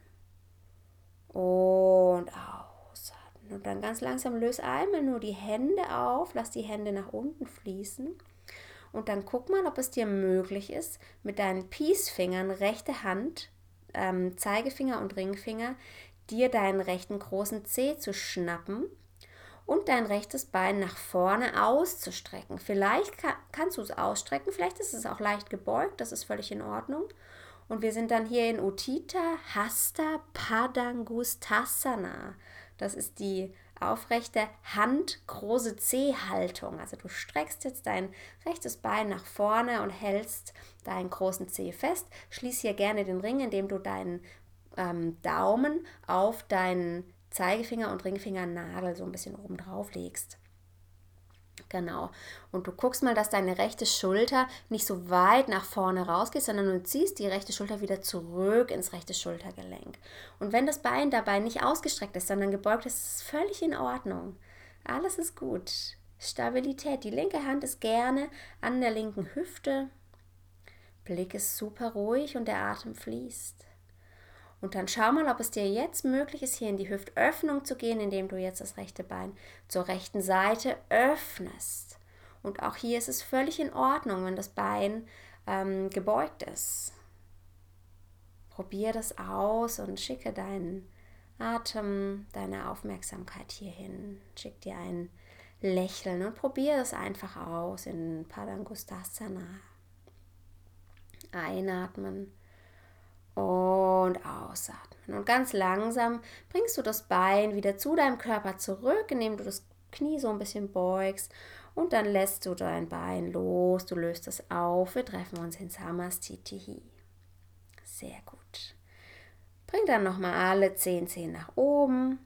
und ausatmen. Und dann ganz langsam löse einmal nur die Hände auf, lass die Hände nach unten fließen. Und dann guck mal, ob es dir möglich ist, mit deinen Peace-Fingern, rechte Hand, ähm, Zeigefinger und Ringfinger, dir deinen rechten großen Zeh zu schnappen und dein rechtes Bein nach vorne auszustrecken. Vielleicht kann, kannst du es ausstrecken, vielleicht ist es auch leicht gebeugt, das ist völlig in Ordnung. Und wir sind dann hier in Utita Hasta Padangustasana. Das ist die aufrechte Hand große C-Haltung. Also du streckst jetzt dein rechtes Bein nach vorne und hältst deinen großen C fest. Schließ hier gerne den Ring, indem du deinen ähm, Daumen auf deinen Zeigefinger und Ringfingernagel so ein bisschen oben drauf legst. Genau. Und du guckst mal, dass deine rechte Schulter nicht so weit nach vorne rausgeht, sondern du ziehst die rechte Schulter wieder zurück ins rechte Schultergelenk. Und wenn das Bein dabei nicht ausgestreckt ist, sondern gebeugt ist, ist es völlig in Ordnung. Alles ist gut. Stabilität. Die linke Hand ist gerne an der linken Hüfte. Blick ist super ruhig und der Atem fließt. Und dann schau mal, ob es dir jetzt möglich ist, hier in die Hüftöffnung zu gehen, indem du jetzt das rechte Bein zur rechten Seite öffnest. Und auch hier ist es völlig in Ordnung, wenn das Bein ähm, gebeugt ist. Probier das aus und schicke deinen Atem, deine Aufmerksamkeit hierhin. Schick dir ein Lächeln und probier das einfach aus in Padangustasana. Einatmen und ausatmen. Und ganz langsam bringst du das Bein wieder zu deinem Körper zurück, indem du das Knie so ein bisschen beugst und dann lässt du dein Bein los, du löst es auf. Wir treffen uns in Samastitihi. Sehr gut. Bring dann nochmal alle zehn Zehen nach oben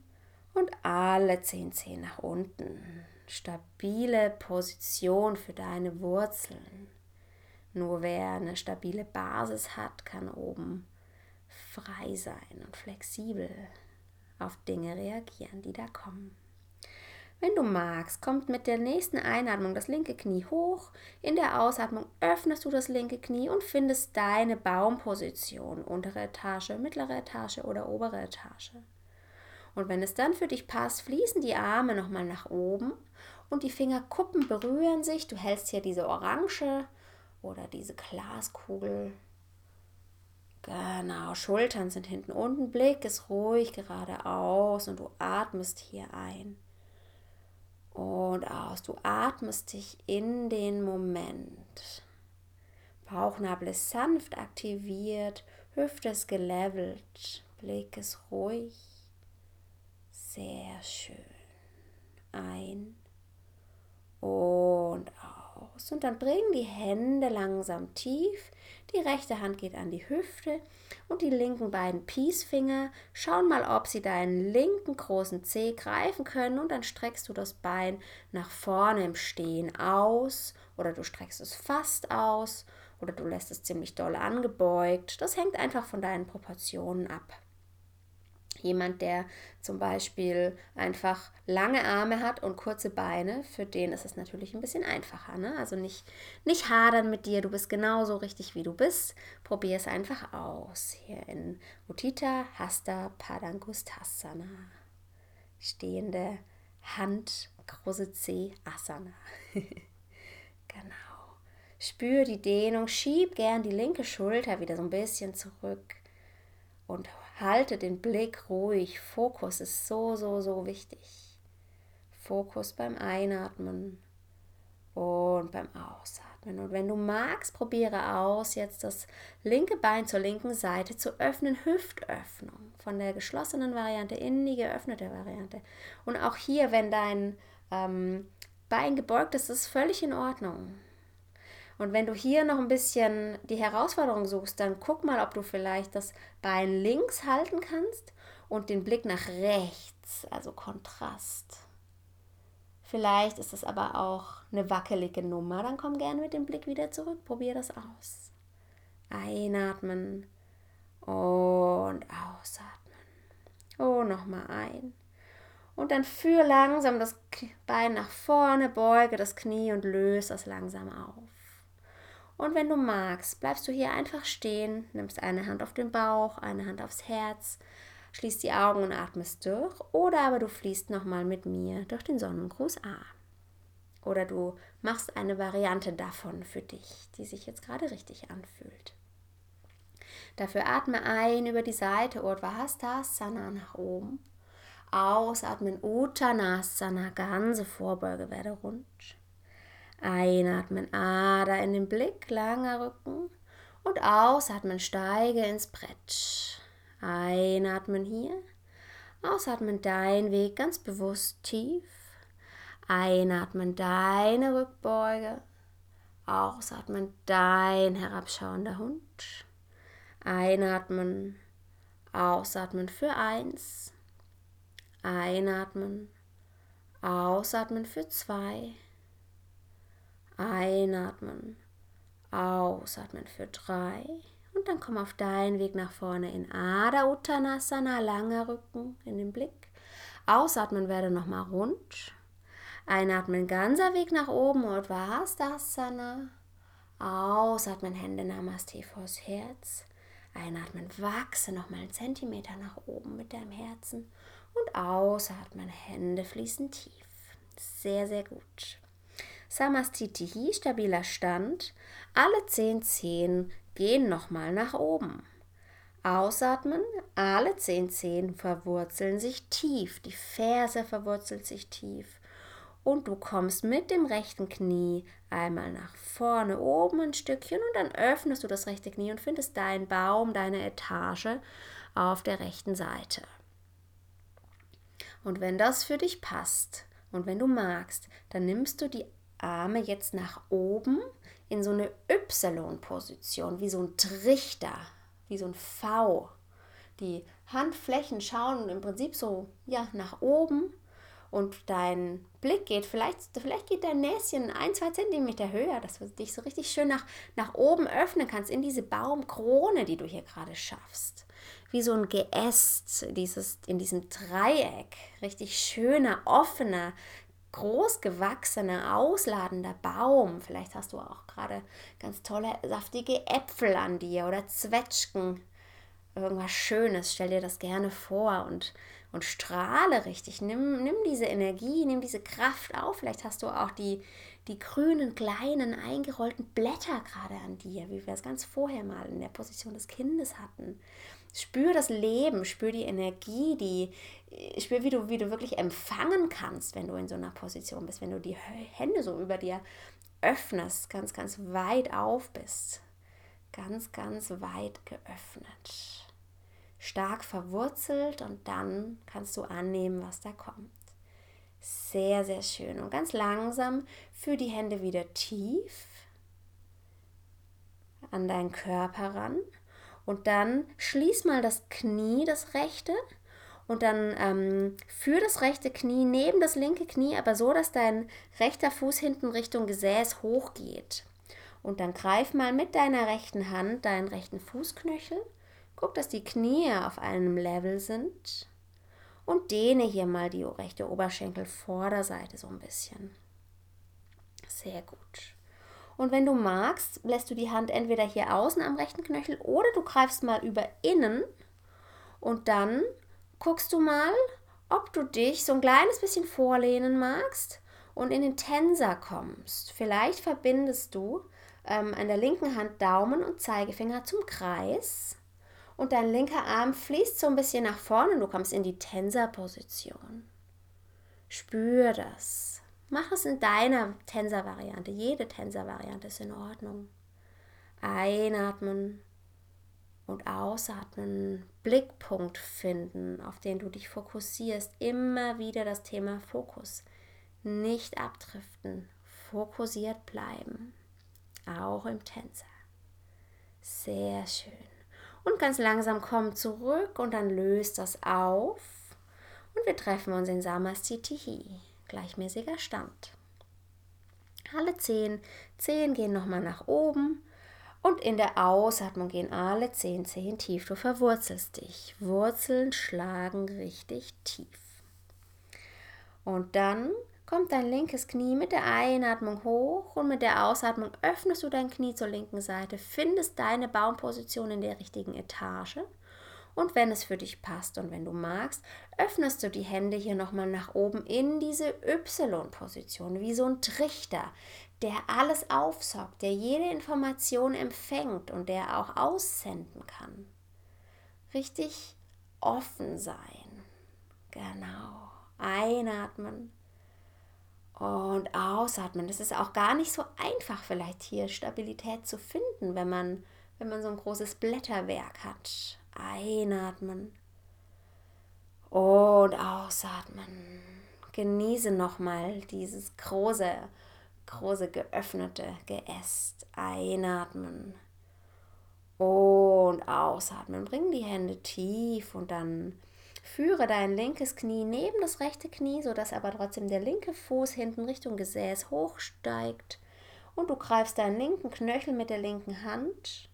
und alle zehn Zehen nach unten. Stabile Position für deine Wurzeln. Nur wer eine stabile Basis hat, kann oben frei sein und flexibel auf Dinge reagieren, die da kommen. Wenn du magst, kommt mit der nächsten Einatmung das linke Knie hoch. In der Ausatmung öffnest du das linke Knie und findest deine Baumposition, untere Etage, mittlere Etage oder obere Etage. Und wenn es dann für dich passt, fließen die Arme nochmal nach oben und die Fingerkuppen berühren sich. Du hältst hier diese Orange oder diese Glaskugel. Genau, Schultern sind hinten unten, Blick ist ruhig geradeaus und du atmest hier ein und aus. Du atmest dich in den Moment. Bauchnabel ist sanft aktiviert, Hüfte ist gelevelt, Blick ist ruhig. Sehr schön. Ein und aus. Und dann bring die Hände langsam tief die rechte Hand geht an die Hüfte und die linken beiden Peacefinger schauen mal, ob sie deinen linken großen Zeh greifen können und dann streckst du das Bein nach vorne im Stehen aus oder du streckst es fast aus oder du lässt es ziemlich doll angebeugt. Das hängt einfach von deinen Proportionen ab. Jemand, der zum Beispiel einfach lange Arme hat und kurze Beine, für den ist es natürlich ein bisschen einfacher. Ne? Also nicht, nicht hadern mit dir, du bist genauso richtig, wie du bist. Probier es einfach aus. Hier in Utita Hasta Padangustasana. Stehende Hand, große C, Asana. genau. Spür die Dehnung, schieb gern die linke Schulter wieder so ein bisschen zurück und Halte den Blick ruhig. Fokus ist so, so, so wichtig. Fokus beim Einatmen und beim Ausatmen. Und wenn du magst, probiere aus, jetzt das linke Bein zur linken Seite zu öffnen, Hüftöffnung. Von der geschlossenen Variante in die geöffnete Variante. Und auch hier, wenn dein ähm, Bein gebeugt ist, ist es völlig in Ordnung. Und wenn du hier noch ein bisschen die Herausforderung suchst, dann guck mal, ob du vielleicht das Bein links halten kannst und den Blick nach rechts, also Kontrast. Vielleicht ist es aber auch eine wackelige Nummer, dann komm gerne mit dem Blick wieder zurück, probier das aus. Einatmen und ausatmen. Oh, nochmal ein. Und dann führ langsam das Bein nach vorne, beuge das Knie und löse es langsam auf. Und wenn du magst, bleibst du hier einfach stehen, nimmst eine Hand auf den Bauch, eine Hand aufs Herz, schließt die Augen und atmest durch. Oder aber du fließt nochmal mit mir durch den Sonnengruß A. Oder du machst eine Variante davon für dich, die sich jetzt gerade richtig anfühlt. Dafür atme ein über die Seite Urdhvastasana nach oben. Ausatmen Uttanasana, ganze Vorbeuge werde rund. Einatmen, Ader in den Blick, langer Rücken. Und ausatmen, steige ins Brett. Einatmen hier. Ausatmen, dein Weg ganz bewusst tief. Einatmen, deine Rückbeuge. Ausatmen, dein herabschauender Hund. Einatmen, ausatmen für eins. Einatmen, ausatmen für zwei. Einatmen, ausatmen für drei. Und dann komm auf deinen Weg nach vorne in Ada Uttanasana, langer Rücken in den Blick. Ausatmen werde nochmal rund. Einatmen, ganzer Weg nach oben, Urdhvastasana. Ausatmen, Hände Namaste vors Herz. Einatmen, wachse nochmal einen Zentimeter nach oben mit deinem Herzen. Und ausatmen, Hände fließen tief. Sehr, sehr gut. Samastitihi, stabiler Stand. Alle zehn Zehen gehen nochmal nach oben. Ausatmen, alle zehn Zehen verwurzeln sich tief, die Ferse verwurzelt sich tief. Und du kommst mit dem rechten Knie einmal nach vorne oben ein Stückchen und dann öffnest du das rechte Knie und findest deinen Baum, deine Etage auf der rechten Seite. Und wenn das für dich passt und wenn du magst, dann nimmst du die Arme jetzt nach oben in so eine Y-Position, wie so ein Trichter, wie so ein V. Die Handflächen schauen im Prinzip so ja, nach oben und dein Blick geht, vielleicht, vielleicht geht dein Näschen ein, zwei Zentimeter höher, dass du dich so richtig schön nach, nach oben öffnen kannst in diese Baumkrone, die du hier gerade schaffst. Wie so ein Geäst dieses, in diesem Dreieck. Richtig schöner, offener, großgewachsener, ausladender Baum. Vielleicht hast du auch gerade ganz tolle, saftige Äpfel an dir oder Zwetschgen. Irgendwas Schönes. Stell dir das gerne vor und, und strahle richtig. Nimm, nimm diese Energie, nimm diese Kraft auf. Vielleicht hast du auch die, die grünen, kleinen, eingerollten Blätter gerade an dir, wie wir es ganz vorher mal in der Position des Kindes hatten. Spür das Leben, spür die Energie, die, spür, wie du, wie du wirklich empfangen kannst, wenn du in so einer Position bist, wenn du die Hände so über dir öffnest, ganz, ganz weit auf bist. Ganz, ganz weit geöffnet. Stark verwurzelt und dann kannst du annehmen, was da kommt. Sehr, sehr schön. Und ganz langsam führ die Hände wieder tief an deinen Körper ran und dann schließ mal das Knie, das rechte, und dann ähm, führ das rechte Knie neben das linke Knie, aber so, dass dein rechter Fuß hinten Richtung Gesäß hochgeht. Und dann greif mal mit deiner rechten Hand deinen rechten Fußknöchel. Guck, dass die Knie auf einem Level sind. Und dehne hier mal die rechte Oberschenkelvorderseite so ein bisschen. Sehr gut. Und wenn du magst, lässt du die Hand entweder hier außen am rechten Knöchel oder du greifst mal über innen und dann guckst du mal, ob du dich so ein kleines bisschen vorlehnen magst und in den Tensor kommst. Vielleicht verbindest du ähm, an der linken Hand Daumen und Zeigefinger zum Kreis und dein linker Arm fließt so ein bisschen nach vorne und du kommst in die Tensor-Position. Spür das. Mach es in deiner Tensor-Variante. Jede Tensor-Variante ist in Ordnung. Einatmen und ausatmen. Blickpunkt finden, auf den du dich fokussierst. Immer wieder das Thema Fokus. Nicht abdriften. Fokussiert bleiben. Auch im Tensor. Sehr schön. Und ganz langsam komm zurück und dann löst das auf. Und wir treffen uns in Samastitihi gleichmäßiger Stand. Alle zehn Zehen gehen nochmal nach oben und in der Ausatmung gehen alle zehn Zehen tief. Du verwurzelst dich. Wurzeln schlagen richtig tief. Und dann kommt dein linkes Knie mit der Einatmung hoch und mit der Ausatmung öffnest du dein Knie zur linken Seite, findest deine Baumposition in der richtigen Etage und wenn es für dich passt und wenn du magst, öffnest du die Hände hier nochmal nach oben in diese Y-Position, wie so ein Trichter, der alles aufsaugt, der jede Information empfängt und der auch aussenden kann. Richtig offen sein. Genau. Einatmen und ausatmen. Das ist auch gar nicht so einfach, vielleicht hier Stabilität zu finden, wenn man, wenn man so ein großes Blätterwerk hat. Einatmen und ausatmen. Genieße nochmal dieses große, große geöffnete Geäst. Einatmen und ausatmen. Bring die Hände tief und dann führe dein linkes Knie neben das rechte Knie, sodass aber trotzdem der linke Fuß hinten Richtung Gesäß hochsteigt. Und du greifst deinen linken Knöchel mit der linken Hand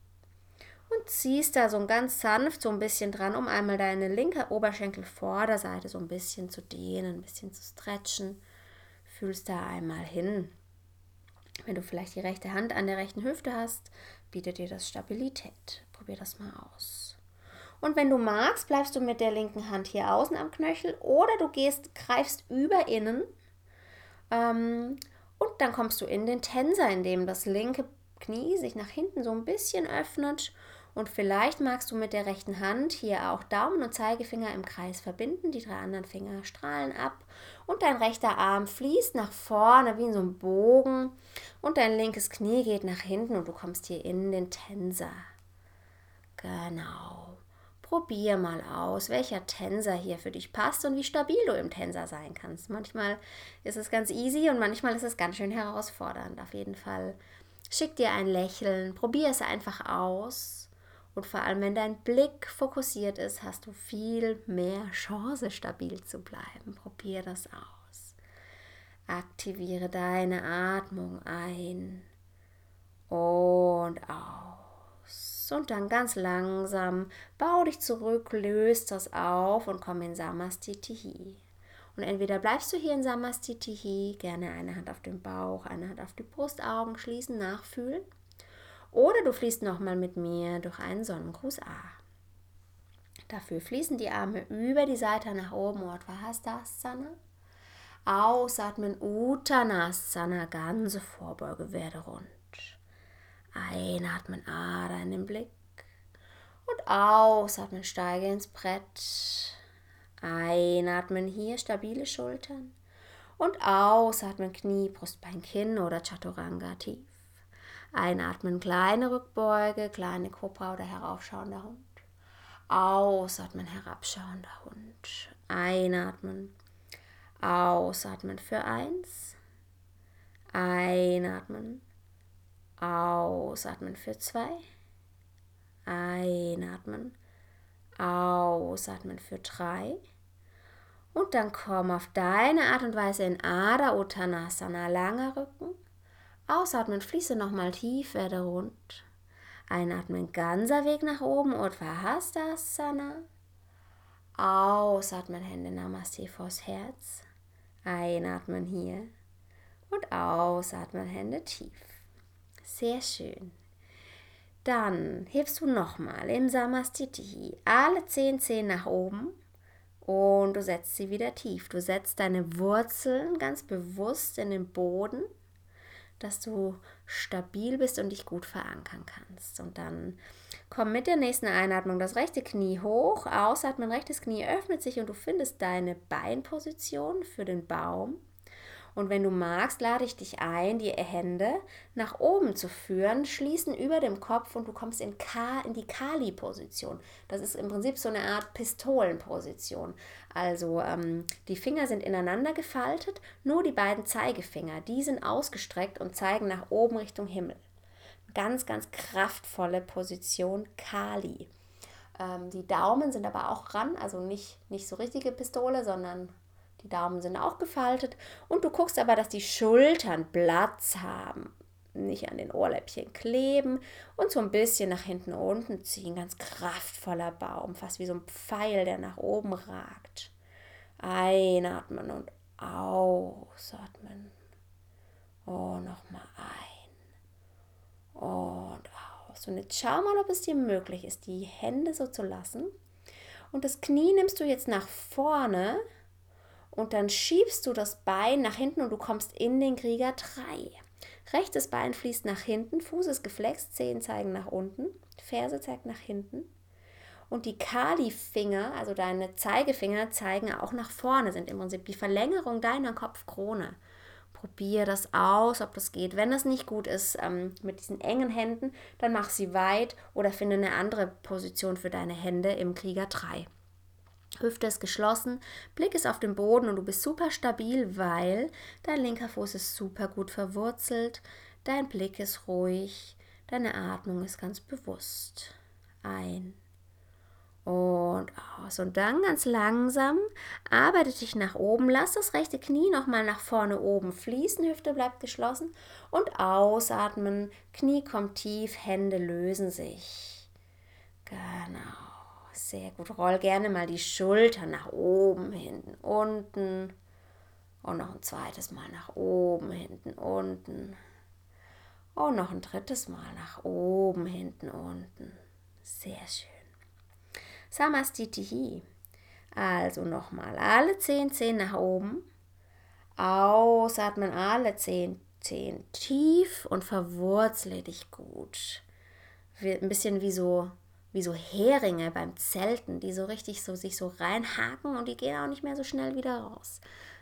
und ziehst da so ganz sanft so ein bisschen dran, um einmal deine linke Oberschenkelvorderseite so ein bisschen zu dehnen, ein bisschen zu stretchen. Fühlst da einmal hin. Wenn du vielleicht die rechte Hand an der rechten Hüfte hast, bietet dir das Stabilität. Probier das mal aus. Und wenn du magst, bleibst du mit der linken Hand hier außen am Knöchel oder du gehst, greifst über innen ähm, und dann kommst du in den Tensor, in dem das linke Knie sich nach hinten so ein bisschen öffnet Und vielleicht magst du mit der rechten Hand hier auch Daumen und Zeigefinger im Kreis verbinden. Die drei anderen Finger strahlen ab. Und dein rechter Arm fließt nach vorne wie in so einem Bogen. Und dein linkes Knie geht nach hinten und du kommst hier in den Tensor. Genau. Probier mal aus, welcher Tensor hier für dich passt und wie stabil du im Tensor sein kannst. Manchmal ist es ganz easy und manchmal ist es ganz schön herausfordernd. Auf jeden Fall schick dir ein Lächeln, probier es einfach aus und vor allem, wenn dein Blick fokussiert ist, hast du viel mehr Chance, stabil zu bleiben. Probier das aus. Aktiviere deine Atmung ein und aus. Und dann ganz langsam bau dich zurück, löst das auf und komm in Samastitihi. Und entweder bleibst du hier in Samastitihi, gerne eine Hand auf den Bauch, eine Hand auf die Brust, Augen schließen, nachfühlen. Oder du fließt nochmal mit mir durch einen Sonnengruß A. Dafür fließen die Arme über die Seite nach oben, Urdhvastasana. Ausatmen, Uttanasana, ganze Vorbeuge, werde rund. Einatmen, Ader in den Blick. Und ausatmen, steige ins Brett. Einatmen, hier stabile Schultern. Und ausatmen, Knie, Brustbein, Kinn oder Chaturanga tief. Einatmen, kleine Rückbeuge, kleine Kobra oder heraufschauender Hund. Ausatmen, herabschauender Hund. Einatmen, ausatmen für eins. Einatmen, ausatmen für zwei. Einatmen, ausatmen für drei. Und dann komm auf deine Art und Weise in Ada Uttanasana, langer Rücken. Ausatmen, fließe nochmal tief, werde rund. Einatmen, ganzer Weg nach oben, Uddhvahastasana. Ausatmen, Hände Namaste vors Herz. Einatmen hier und ausatmen, Hände tief. Sehr schön. Dann hebst du nochmal im Samastitihi alle zehn Zehen nach oben und du setzt sie wieder tief. Du setzt deine Wurzeln ganz bewusst in den Boden dass du stabil bist und dich gut verankern kannst. Und dann komm mit der nächsten Einatmung das rechte Knie hoch, ausatmen, rechtes Knie öffnet sich und du findest deine Beinposition für den Baum. Und wenn du magst, lade ich dich ein, die Hände nach oben zu führen, schließen über dem Kopf und du kommst in, Ka in die Kali-Position. Das ist im Prinzip so eine Art Pistolenposition. Also ähm, die Finger sind ineinander gefaltet, nur die beiden Zeigefinger, die sind ausgestreckt und zeigen nach oben Richtung Himmel. Ganz, ganz kraftvolle Position Kali. Ähm, die Daumen sind aber auch ran, also nicht, nicht so richtige Pistole, sondern die Daumen sind auch gefaltet und du guckst aber, dass die Schultern Platz haben, nicht an den Ohrläppchen kleben und so ein bisschen nach hinten unten ziehen. Ganz kraftvoller Baum, fast wie so ein Pfeil, der nach oben ragt. Einatmen und ausatmen. Oh, nochmal ein und aus. Und jetzt schau mal, ob es dir möglich ist, die Hände so zu lassen. Und das Knie nimmst du jetzt nach vorne und dann schiebst du das Bein nach hinten und du kommst in den Krieger 3. Rechtes Bein fließt nach hinten, Fuß ist geflext, Zehen zeigen nach unten, Ferse zeigt nach hinten. Und die Kali-Finger, also deine Zeigefinger, zeigen auch nach vorne, sind im Prinzip die Verlängerung deiner Kopfkrone. Probier das aus, ob das geht. Wenn das nicht gut ist ähm, mit diesen engen Händen, dann mach sie weit oder finde eine andere Position für deine Hände im Krieger 3. Hüfte ist geschlossen, Blick ist auf den Boden und du bist super stabil, weil dein linker Fuß ist super gut verwurzelt, dein Blick ist ruhig, deine Atmung ist ganz bewusst. Ein und aus. Und dann ganz langsam arbeite dich nach oben. Lass das rechte Knie nochmal nach vorne oben fließen. Hüfte bleibt geschlossen. Und ausatmen. Knie kommt tief, Hände lösen sich. Genau. Sehr gut. Roll gerne mal die Schultern nach oben, hinten, unten. Und noch ein zweites Mal nach oben, hinten, unten. Und noch ein drittes Mal nach oben, hinten, unten. Sehr schön. Samastitihi. Also nochmal alle zehn Zehen nach oben. Ausatmen alle zehn Zehen tief und verwurzle dich gut. Ein bisschen wie so wie so Heringe beim Zelten, die so richtig so sich so reinhaken und die gehen auch nicht mehr so schnell wieder raus.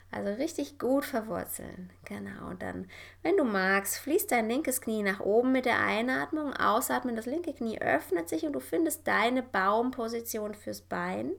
Also richtig gut verwurzeln. Genau. Und dann, wenn du magst, fließt dein linkes Knie nach oben mit der Einatmung. Ausatmen, das linke Knie öffnet sich und du findest deine Baumposition fürs Bein.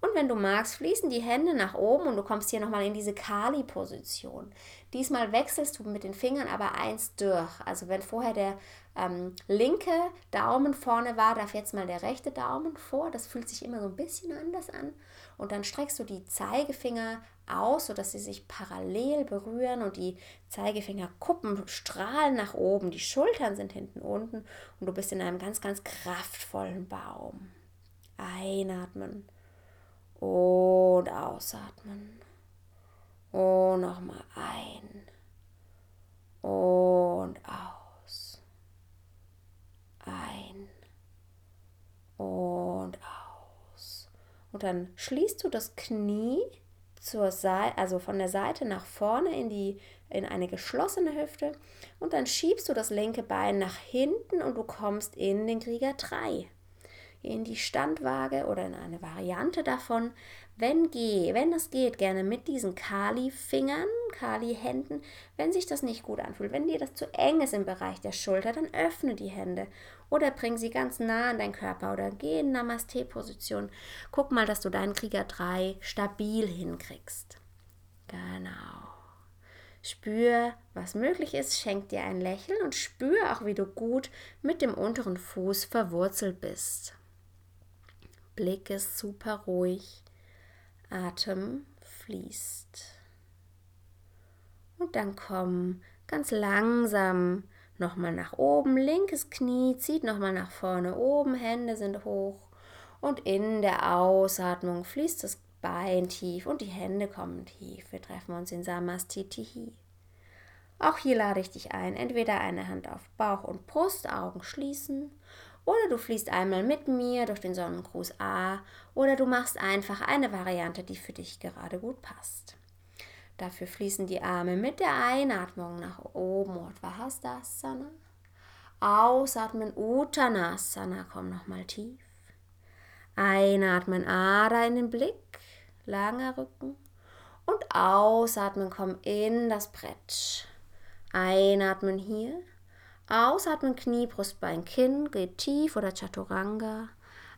Und wenn du magst, fließen die Hände nach oben und du kommst hier nochmal in diese Kali-Position. Diesmal wechselst du mit den Fingern aber eins durch. Also wenn vorher der ähm, linke Daumen vorne war, darf jetzt mal der rechte Daumen vor. Das fühlt sich immer so ein bisschen anders an. Und dann streckst du die Zeigefinger aus, sodass sie sich parallel berühren und die Zeigefingerkuppen strahlen nach oben. Die Schultern sind hinten unten und du bist in einem ganz, ganz kraftvollen Baum. Einatmen und ausatmen. Und nochmal ein. Und aus. Ein. Und aus. Und dann schließt du das Knie zur Seite, also von der Seite nach vorne in die in eine geschlossene Hüfte und dann schiebst du das linke Bein nach hinten und du kommst in den Krieger 3 in die Standwaage oder in eine Variante davon. Wenn geh, wenn das geht, gerne mit diesen Kali-Fingern, Kali-Händen. Wenn sich das nicht gut anfühlt, wenn dir das zu eng ist im Bereich der Schulter, dann öffne die Hände oder bring sie ganz nah an deinen Körper oder geh in Namaste-Position. Guck mal, dass du deinen Krieger 3 stabil hinkriegst. Genau. Spür, was möglich ist, schenk dir ein Lächeln und spür auch, wie du gut mit dem unteren Fuß verwurzelt bist. Blick ist super ruhig, Atem fließt. Und dann komm ganz langsam nochmal nach oben, linkes Knie zieht nochmal nach vorne, oben Hände sind hoch und in der Ausatmung fließt das Bein tief und die Hände kommen tief. Wir treffen uns in Samastitihi. Auch hier lade ich dich ein, entweder eine Hand auf Bauch und Brust, Augen schließen oder du fließt einmal mit mir durch den Sonnengruß A oder du machst einfach eine Variante, die für dich gerade gut passt. Dafür fließen die Arme mit der Einatmung nach oben, Urdhvastasana. Ausatmen, Uttanasana, komm nochmal tief. Einatmen, Ada in den Blick, langer Rücken. Und ausatmen, komm in das Brett. Einatmen hier. Ausatmen, Knie, Brustbein, Kinn, geht tief oder Chaturanga.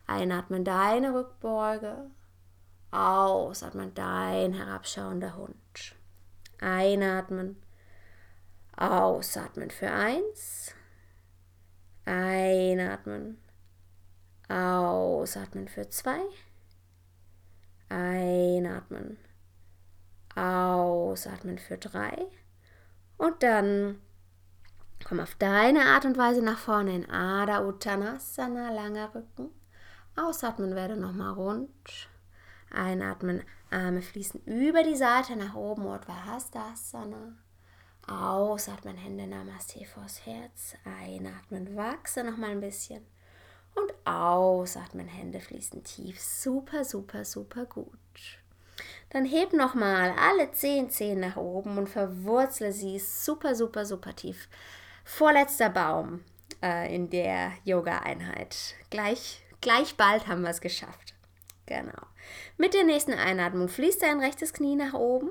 Einatmen, deine Rückbeuge. Ausatmen, dein herabschauender Hund. Einatmen. Ausatmen für eins. Einatmen. Ausatmen für zwei. Einatmen. Ausatmen für drei. Und dann Komm auf deine Art und Weise nach vorne in Ada Uttanasana, langer Rücken. Ausatmen werde nochmal rund. Einatmen, Arme fließen über die Seite nach oben, Urdhva Ausatmen, Hände Namaste vors Herz. Einatmen, wachse nochmal ein bisschen. Und ausatmen, Hände fließen tief. Super, super, super gut. Dann heb nochmal alle zehn Zehen nach oben und verwurzle sie super, super, super tief vorletzter Baum äh, in der Yoga-Einheit. Gleich, gleich bald haben wir es geschafft. Genau. Mit der nächsten Einatmung fließt dein rechtes Knie nach oben.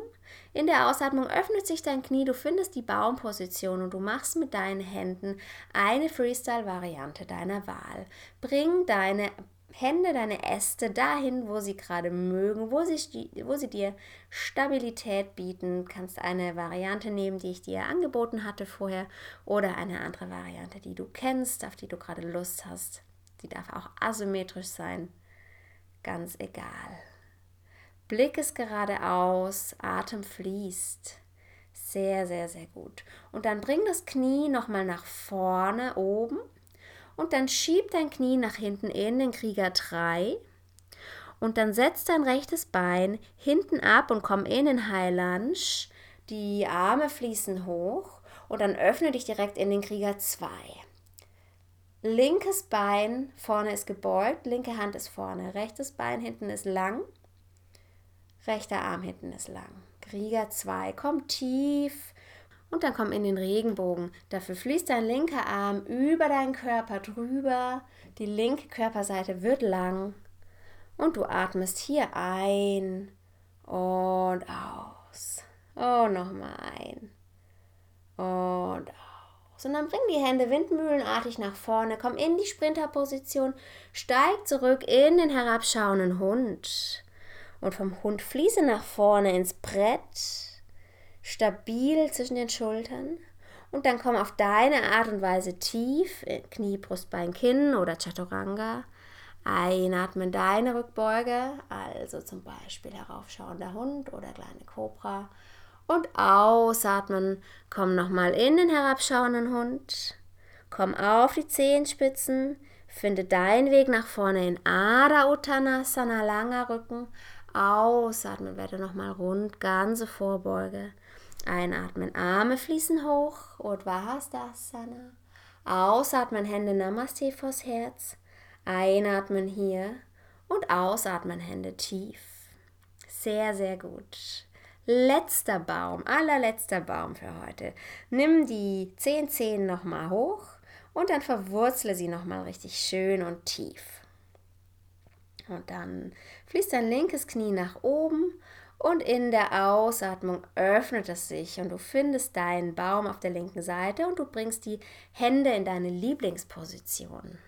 In der Ausatmung öffnet sich dein Knie, du findest die Baumposition und du machst mit deinen Händen eine Freestyle-Variante deiner Wahl. Bring deine Hände, deine Äste dahin, wo sie gerade mögen, wo sie, wo sie dir Stabilität bieten. Du kannst eine Variante nehmen, die ich dir angeboten hatte vorher oder eine andere Variante, die du kennst, auf die du gerade Lust hast. Die darf auch asymmetrisch sein. Ganz egal. Blick ist geradeaus, Atem fließt. Sehr, sehr, sehr gut. Und dann bring das Knie nochmal nach vorne oben und dann schieb dein Knie nach hinten in den Krieger 3 und dann setz dein rechtes Bein hinten ab und komm in den High Lunge. Die Arme fließen hoch und dann öffne dich direkt in den Krieger 2. Linkes Bein vorne ist gebeugt, linke Hand ist vorne, rechtes Bein hinten ist lang, rechter Arm hinten ist lang. Krieger 2, komm tief Und dann komm in den Regenbogen. Dafür fließt dein linker Arm über deinen Körper drüber. Die linke Körperseite wird lang. Und du atmest hier ein und aus. Und nochmal ein und aus. Dann bring die Hände windmühlenartig nach vorne. Komm in die Sprinterposition. Steig zurück in den herabschauenden Hund. Und vom Hund fließe nach vorne ins Brett stabil zwischen den Schultern und dann komm auf deine Art und Weise tief, Knie, Brust, Bein, Kinn oder Chaturanga. Einatmen deine Rückbeuge, also zum Beispiel heraufschauender Hund oder kleine Kobra. Und ausatmen, komm nochmal in den herabschauenden Hund. Komm auf die Zehenspitzen, finde deinen Weg nach vorne in Adha Uttanasana, langer Rücken. Ausatmen, werde nochmal rund, ganze Vorbeuge. Einatmen, Arme fließen hoch, Urdhvastasana. Ausatmen, Hände Namaste vors Herz. Einatmen hier und ausatmen, Hände tief. Sehr, sehr gut. Letzter Baum, allerletzter Baum für heute. Nimm die zehn Zehen nochmal hoch und dann verwurzle sie nochmal richtig schön und tief. Und dann fließt dein linkes Knie nach oben und in der Ausatmung öffnet es sich und du findest deinen Baum auf der linken Seite und du bringst die Hände in deine Lieblingsposition.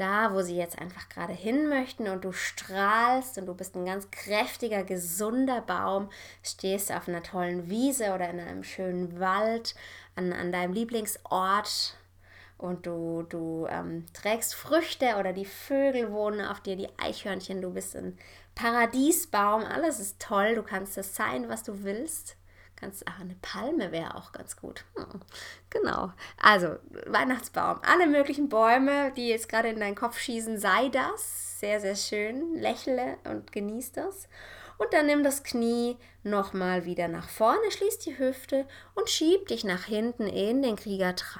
Da, wo sie jetzt einfach gerade hin möchten und du strahlst und du bist ein ganz kräftiger, gesunder Baum, stehst auf einer tollen Wiese oder in einem schönen Wald, an, an deinem Lieblingsort und du, du ähm, trägst Früchte oder die Vögel wohnen auf dir, die Eichhörnchen, du bist ein Paradiesbaum, alles ist toll, du kannst das sein, was du willst. Kannst, ach, eine Palme wäre auch ganz gut. Hm, genau. Also, Weihnachtsbaum. Alle möglichen Bäume, die jetzt gerade in deinen Kopf schießen, sei das. Sehr, sehr schön. Lächle und genieß das. Und dann nimm das Knie nochmal wieder nach vorne, schließ die Hüfte und schieb dich nach hinten in den Krieger 3.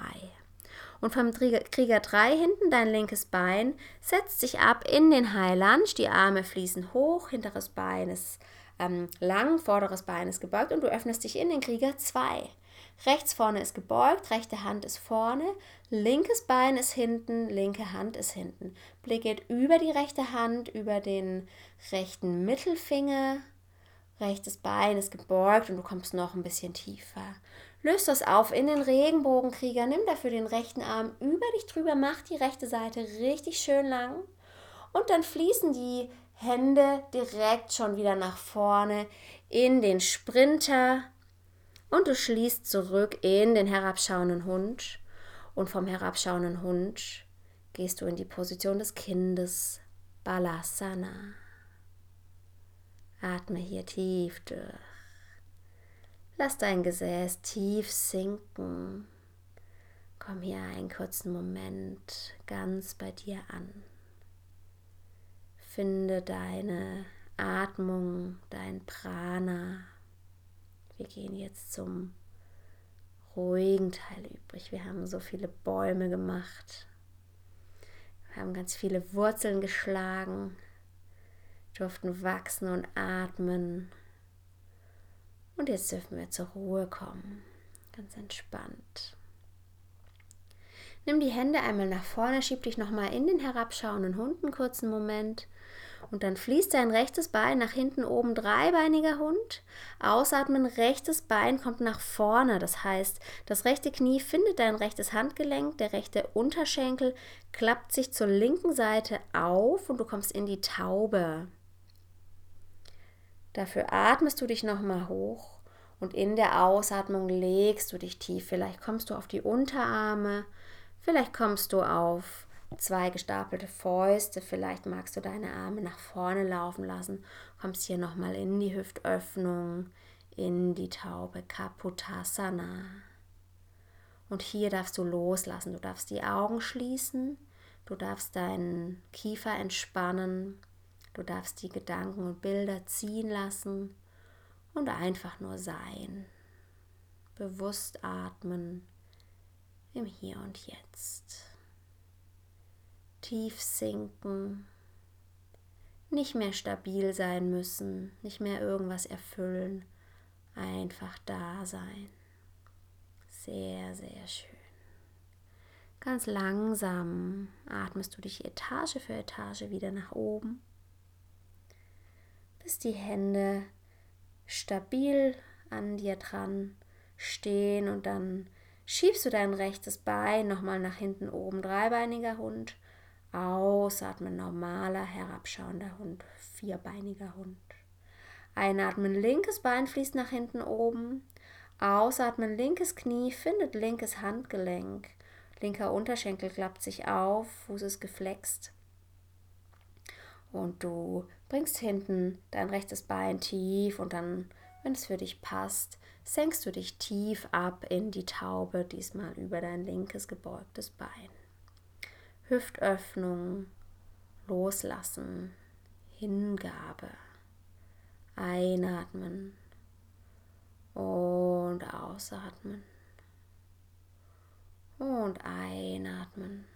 Und vom Krieger 3 hinten dein linkes Bein setzt sich ab in den High Lunge. Die Arme fließen hoch, hinteres Bein ist ähm, lang, vorderes Bein ist gebeugt und du öffnest dich in den Krieger 2. Rechts vorne ist gebeugt, rechte Hand ist vorne, linkes Bein ist hinten, linke Hand ist hinten. Blick geht über die rechte Hand, über den rechten Mittelfinger. Rechtes Bein ist gebeugt und du kommst noch ein bisschen tiefer. Löst das auf in den Regenbogenkrieger. Nimm dafür den rechten Arm über dich drüber, mach die rechte Seite richtig schön lang. Und dann fließen die Hände direkt schon wieder nach vorne in den Sprinter. Und du schließt zurück in den herabschauenden Hund. Und vom herabschauenden Hund gehst du in die Position des Kindes, Balasana. Atme hier tief durch. Lass dein Gesäß tief sinken. Komm hier einen kurzen Moment ganz bei dir an. Finde deine Atmung, dein Prana. Wir gehen jetzt zum ruhigen Teil übrig. Wir haben so viele Bäume gemacht. Wir haben ganz viele Wurzeln geschlagen, durften wachsen und atmen. Und jetzt dürfen wir zur Ruhe kommen, ganz entspannt. Nimm die Hände einmal nach vorne, schieb dich nochmal in den herabschauenden Hund einen kurzen Moment. Und dann fließt dein rechtes Bein nach hinten oben, dreibeiniger Hund. Ausatmen, rechtes Bein kommt nach vorne. Das heißt, das rechte Knie findet dein rechtes Handgelenk, der rechte Unterschenkel klappt sich zur linken Seite auf und du kommst in die Taube. Dafür atmest du dich nochmal hoch und in der Ausatmung legst du dich tief. Vielleicht kommst du auf die Unterarme, vielleicht kommst du auf zwei gestapelte Fäuste, vielleicht magst du deine Arme nach vorne laufen lassen, kommst hier nochmal in die Hüftöffnung, in die Taube Kaputasana. Und hier darfst du loslassen, du darfst die Augen schließen, du darfst deinen Kiefer entspannen Du darfst die Gedanken und Bilder ziehen lassen und einfach nur sein. Bewusst atmen im Hier und Jetzt. Tief sinken, nicht mehr stabil sein müssen, nicht mehr irgendwas erfüllen, einfach da sein. Sehr, sehr schön. Ganz langsam atmest du dich Etage für Etage wieder nach oben, bis die Hände stabil an dir dran stehen und dann schiebst du dein rechtes Bein nochmal nach hinten oben, dreibeiniger Hund, ausatmen, normaler, herabschauender Hund, vierbeiniger Hund. Einatmen, linkes Bein fließt nach hinten oben, ausatmen, linkes Knie findet linkes Handgelenk, linker Unterschenkel klappt sich auf, Fuß ist geflext. Und du bringst hinten dein rechtes Bein tief und dann wenn es für dich passt, senkst du dich tief ab in die Taube, diesmal über dein linkes gebeugtes Bein. Hüftöffnung, loslassen, Hingabe, einatmen und ausatmen und einatmen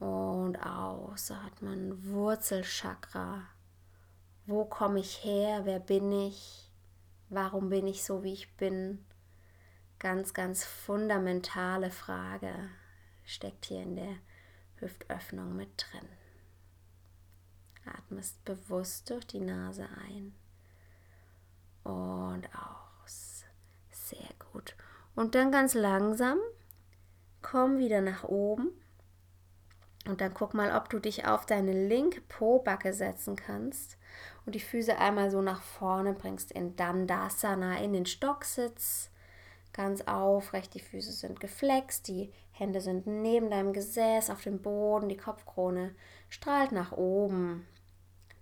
und ausatmen, Wurzelchakra wo komme ich her? Wer bin ich? Warum bin ich so, wie ich bin? Ganz, ganz fundamentale Frage steckt hier in der Hüftöffnung mit drin. Atmest bewusst durch die Nase ein und aus. Sehr gut. Und dann ganz langsam komm wieder nach oben und dann guck mal, ob du dich auf deine linke Po-Backe setzen kannst und die Füße einmal so nach vorne bringst in Dandasana, in den Stocksitz. Ganz aufrecht, die Füße sind geflext, die Hände sind neben deinem Gesäß auf dem Boden, die Kopfkrone strahlt nach oben.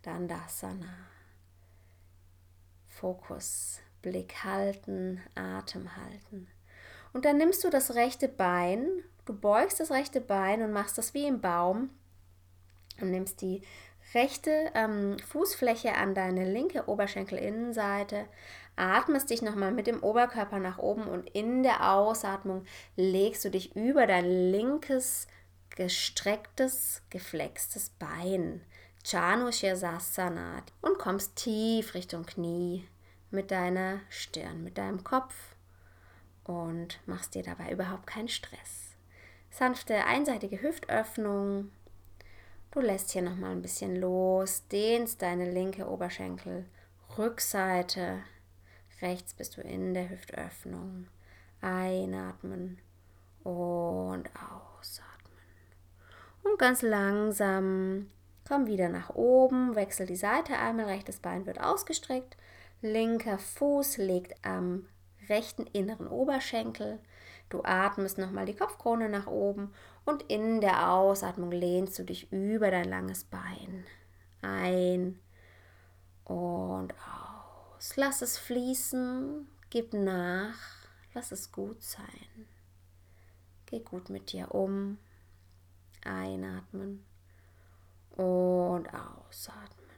Dandasana. Fokus, Blick halten, Atem halten. Und dann nimmst du das rechte Bein, du beugst das rechte Bein und machst das wie im Baum und nimmst die rechte ähm, Fußfläche an deine linke Oberschenkelinnenseite, atmest dich nochmal mit dem Oberkörper nach oben und in der Ausatmung legst du dich über dein linkes, gestrecktes, geflextes Bein, Chanushirasana, und kommst tief Richtung Knie mit deiner Stirn, mit deinem Kopf und machst dir dabei überhaupt keinen Stress. Sanfte einseitige Hüftöffnung, Du lässt hier nochmal ein bisschen los, dehnst deine linke Oberschenkel, Rückseite, rechts bist du in der Hüftöffnung. Einatmen und ausatmen. Und ganz langsam komm wieder nach oben, wechsel die Seite einmal, rechtes Bein wird ausgestreckt, linker Fuß liegt am rechten inneren Oberschenkel. Du atmest nochmal die Kopfkrone nach oben und in der Ausatmung lehnst du dich über dein langes Bein ein und aus. Lass es fließen, gib nach, lass es gut sein. Geh gut mit dir um. Einatmen und ausatmen.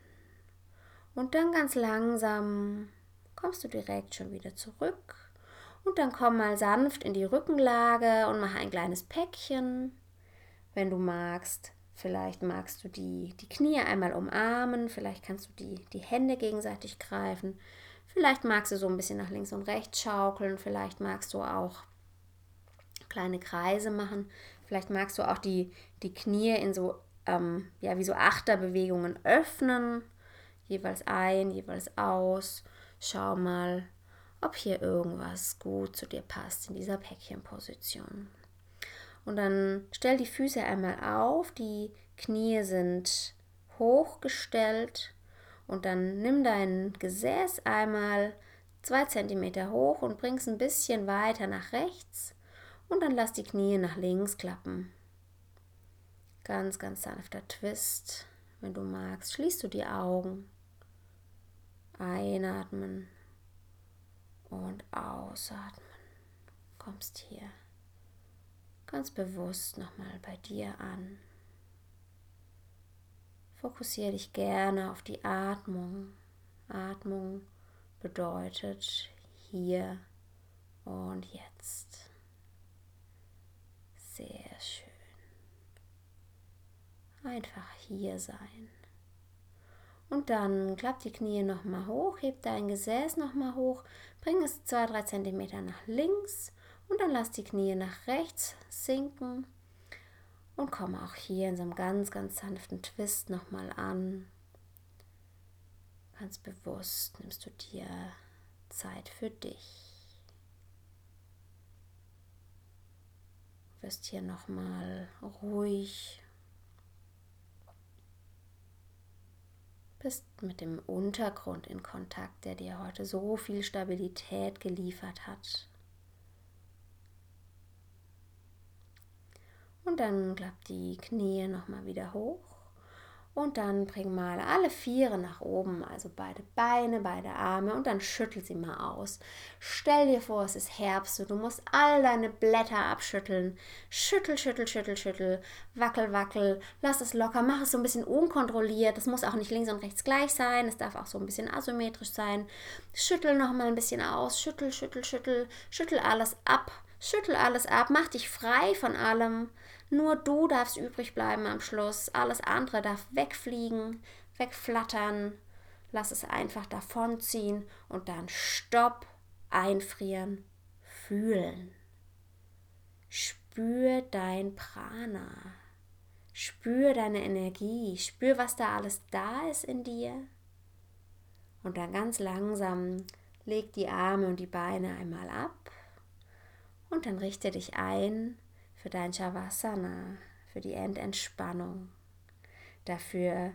Und dann ganz langsam kommst du direkt schon wieder zurück und dann komm mal sanft in die Rückenlage und mach ein kleines Päckchen. Wenn du magst, vielleicht magst du die, die Knie einmal umarmen, vielleicht kannst du die, die Hände gegenseitig greifen, vielleicht magst du so ein bisschen nach links und rechts schaukeln, vielleicht magst du auch kleine Kreise machen, vielleicht magst du auch die, die Knie in so, ähm, ja, wie so Achterbewegungen öffnen, jeweils ein, jeweils aus. Schau mal, ob hier irgendwas gut zu dir passt in dieser Päckchenposition. Und dann stell die Füße einmal auf, die Knie sind hochgestellt und dann nimm dein Gesäß einmal zwei Zentimeter hoch und bring es ein bisschen weiter nach rechts und dann lass die Knie nach links klappen. Ganz, ganz sanfter Twist. Wenn du magst, schließt du die Augen. Einatmen und ausatmen. Kommst hier ganz bewusst nochmal bei dir an. Fokussiere dich gerne auf die Atmung. Atmung bedeutet hier und jetzt. Sehr schön. Einfach hier sein. Und dann klapp die Knie nochmal hoch, heb dein Gesäß nochmal hoch, bring es 2-3 cm nach links Und dann lass die Knie nach rechts sinken und komm auch hier in so einem ganz, ganz sanften Twist nochmal an. Ganz bewusst nimmst du dir Zeit für dich. Du wirst hier nochmal ruhig. Bist mit dem Untergrund in Kontakt, der dir heute so viel Stabilität geliefert hat. Und dann klappt die Knie nochmal wieder hoch. Und dann bring mal alle Viere nach oben, also beide Beine, beide Arme und dann schüttel sie mal aus. Stell dir vor, es ist Herbst und du musst all deine Blätter abschütteln. Schüttel, schüttel, schüttel, schüttel, wackel, wackel, lass es locker, mach es so ein bisschen unkontrolliert. Das muss auch nicht links und rechts gleich sein, es darf auch so ein bisschen asymmetrisch sein. Schüttel noch mal ein bisschen aus, schüttel, schüttel, schüttel, schüttel alles ab, schüttel alles ab, mach dich frei von allem. Nur du darfst übrig bleiben am Schluss. Alles andere darf wegfliegen, wegflattern. Lass es einfach davonziehen und dann stopp, einfrieren, fühlen. Spür dein Prana. Spür deine Energie. Spür, was da alles da ist in dir. Und dann ganz langsam leg die Arme und die Beine einmal ab. Und dann richte dich ein für dein Shavasana, für die Endentspannung. Dafür,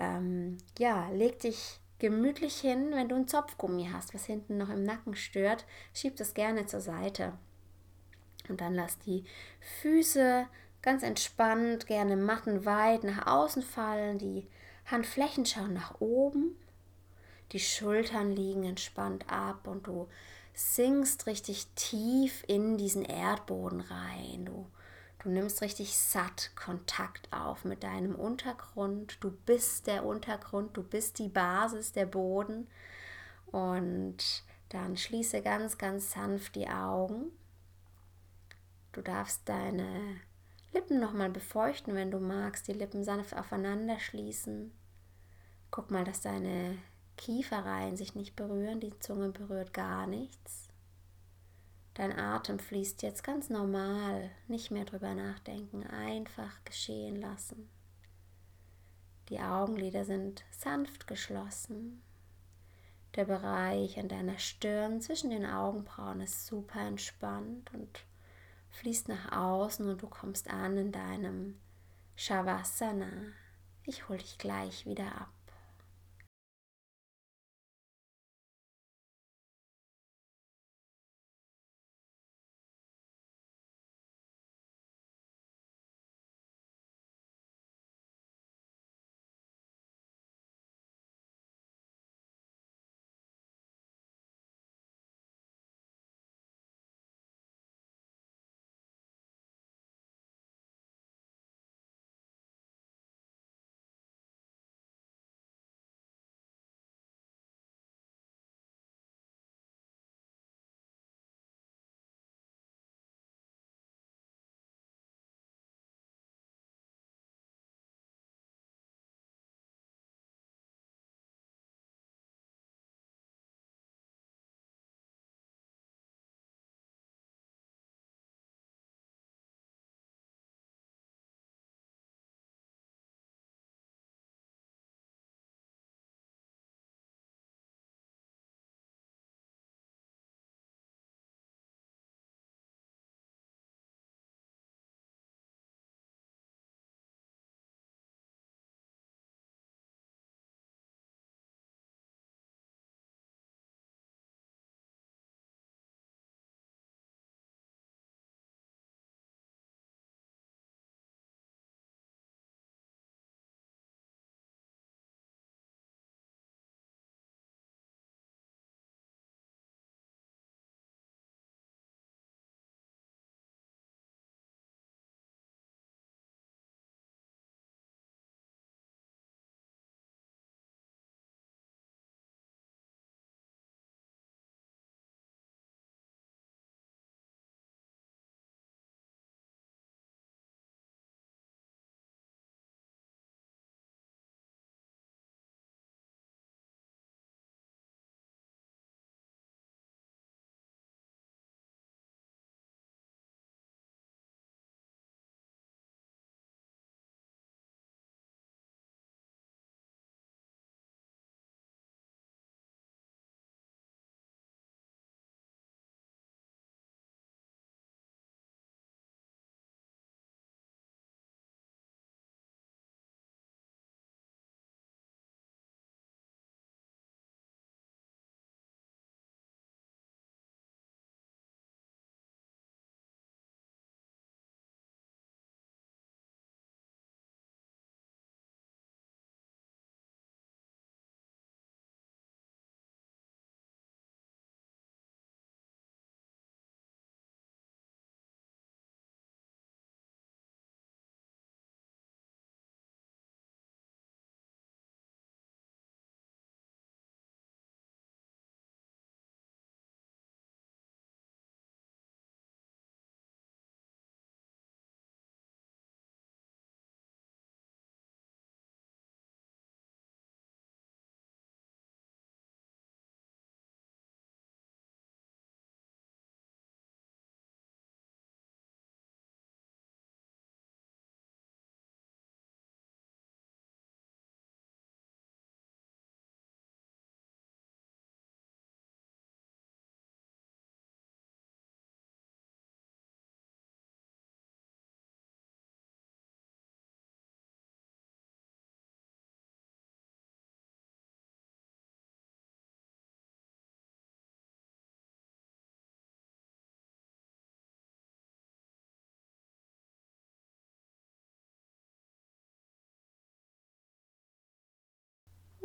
ähm, ja, leg dich gemütlich hin, wenn du ein Zopfgummi hast, was hinten noch im Nacken stört, schieb das gerne zur Seite. Und dann lass die Füße ganz entspannt, gerne mattenweit nach außen fallen, die Handflächen schauen nach oben, die Schultern liegen entspannt ab und du sinkst richtig tief in diesen Erdboden rein. Du, du nimmst richtig satt Kontakt auf mit deinem Untergrund. Du bist der Untergrund, du bist die Basis, der Boden. Und dann schließe ganz, ganz sanft die Augen. Du darfst deine Lippen nochmal befeuchten, wenn du magst, die Lippen sanft aufeinander schließen. Guck mal, dass deine Kieferreihen sich nicht berühren, die Zunge berührt gar nichts. Dein Atem fließt jetzt ganz normal, nicht mehr drüber nachdenken, einfach geschehen lassen. Die Augenlider sind sanft geschlossen. Der Bereich an deiner Stirn zwischen den Augenbrauen ist super entspannt und fließt nach außen und du kommst an in deinem Shavasana. Ich hole dich gleich wieder ab.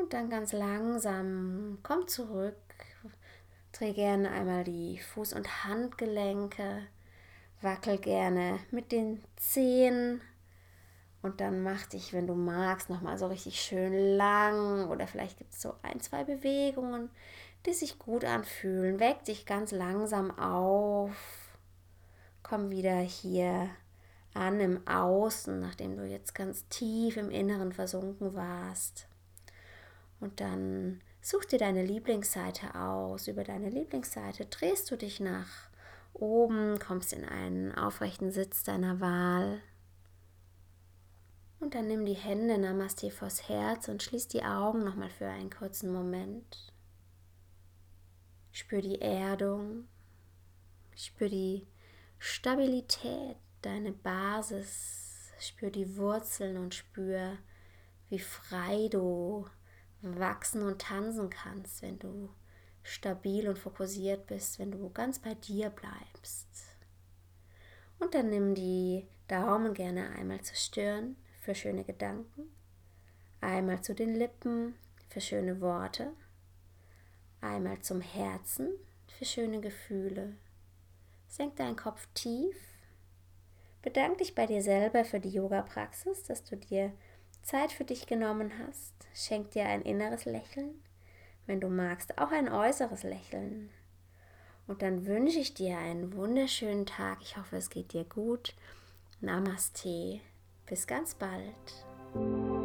Und dann ganz langsam komm zurück. Dreh gerne einmal die Fuß- und Handgelenke. Wackel gerne mit den Zehen. Und dann mach dich, wenn du magst, nochmal so richtig schön lang. Oder vielleicht gibt es so ein, zwei Bewegungen, die sich gut anfühlen. Weck dich ganz langsam auf. Komm wieder hier an im Außen, nachdem du jetzt ganz tief im Inneren versunken warst. Und dann such dir deine Lieblingsseite aus. Über deine Lieblingsseite drehst du dich nach oben, kommst in einen aufrechten Sitz deiner Wahl. Und dann nimm die Hände Namaste vors Herz und schließ die Augen nochmal für einen kurzen Moment. Spür die Erdung, spür die Stabilität, deine Basis, spür die Wurzeln und spür, wie frei du wachsen und tanzen kannst, wenn du stabil und fokussiert bist, wenn du ganz bei dir bleibst. Und dann nimm die Daumen gerne einmal zur Stirn für schöne Gedanken, einmal zu den Lippen für schöne Worte, einmal zum Herzen für schöne Gefühle. Senk deinen Kopf tief. Bedank dich bei dir selber für die Yoga-Praxis, dass du dir Zeit für dich genommen hast. Schenk dir ein inneres Lächeln, wenn du magst, auch ein äußeres Lächeln. Und dann wünsche ich dir einen wunderschönen Tag. Ich hoffe, es geht dir gut. Namaste. Bis ganz bald.